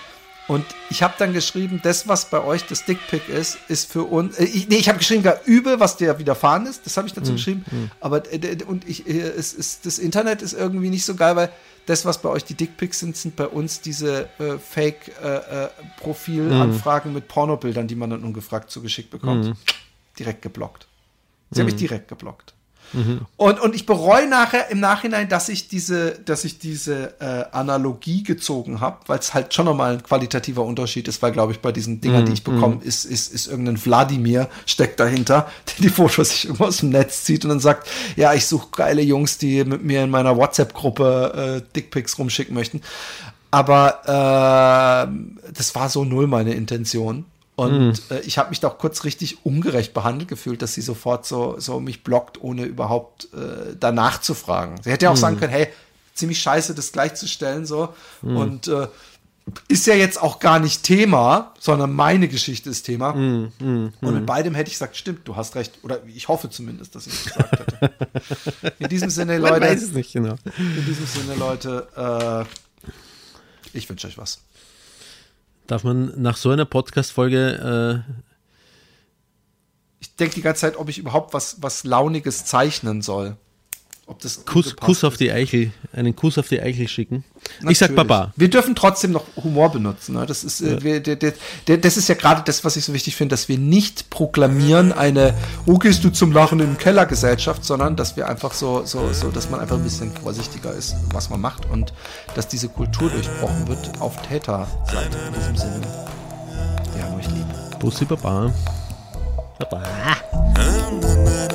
Und ich habe dann geschrieben, das, was bei euch das Dickpick ist, ist für uns. Äh, ich, nee, ich habe geschrieben, gar übel, was dir widerfahren ist. Das habe ich dazu geschrieben. Aber äh, und ich, äh, es ist, das Internet ist irgendwie nicht so geil, weil das, was bei euch die Dickpics sind, sind bei uns diese äh, Fake-Profilanfragen mit Pornobildern, die man dann ungefragt zugeschickt bekommt. Direkt geblockt. Sie haben mich direkt geblockt. Und, und ich bereue nachher im Nachhinein, dass ich diese, dass ich diese äh, Analogie gezogen habe, weil es halt schon nochmal ein qualitativer Unterschied ist, weil, glaube ich, bei diesen Dingern, die ich bekomme, ist, ist, ist irgendein Wladimir steckt dahinter, der die Fotos sich irgendwo aus dem Netz zieht und dann sagt, ja, ich suche geile Jungs, die mit mir in meiner WhatsApp-Gruppe äh, Dickpics rumschicken möchten. Aber äh, das war so null meine Intention. Und äh, ich habe mich doch kurz richtig ungerecht behandelt gefühlt, dass sie sofort so, so mich blockt, ohne überhaupt äh, danach zu fragen. Sie hätte ja auch sagen können, hey, ziemlich scheiße, das gleichzustellen so. Und äh, ist ja jetzt auch gar nicht Thema, sondern meine Geschichte ist Thema. Und mit beidem hätte ich gesagt, stimmt, du hast recht. Oder ich hoffe zumindest, dass ich es gesagt hätte. In diesem Sinne, [LAUGHS] Man Leute. weiß es nicht genau. In diesem Sinne, Leute, äh, ich wünsche euch was. Darf man nach so einer Podcast-Folge äh, Ich denke die ganze Zeit, ob ich überhaupt was, was Launiges zeichnen soll. Ob das Kuss, Kuss auf die Eichel, einen Kuss auf die Eichel schicken? Ich sag Natürlich. Baba. Wir dürfen trotzdem noch Humor benutzen. Ne? Das, ist, äh, wir, der, der, der, das ist ja gerade das, was ich so wichtig finde, dass wir nicht proklamieren eine, wo gehst du zum Lachen im Keller Gesellschaft, sondern dass wir einfach so, so, so, dass man einfach ein bisschen vorsichtiger ist, was man macht und dass diese Kultur durchbrochen wird auf Täterseite. In diesem Sinne, wir haben euch lieb. Bussi Baba. Baba. na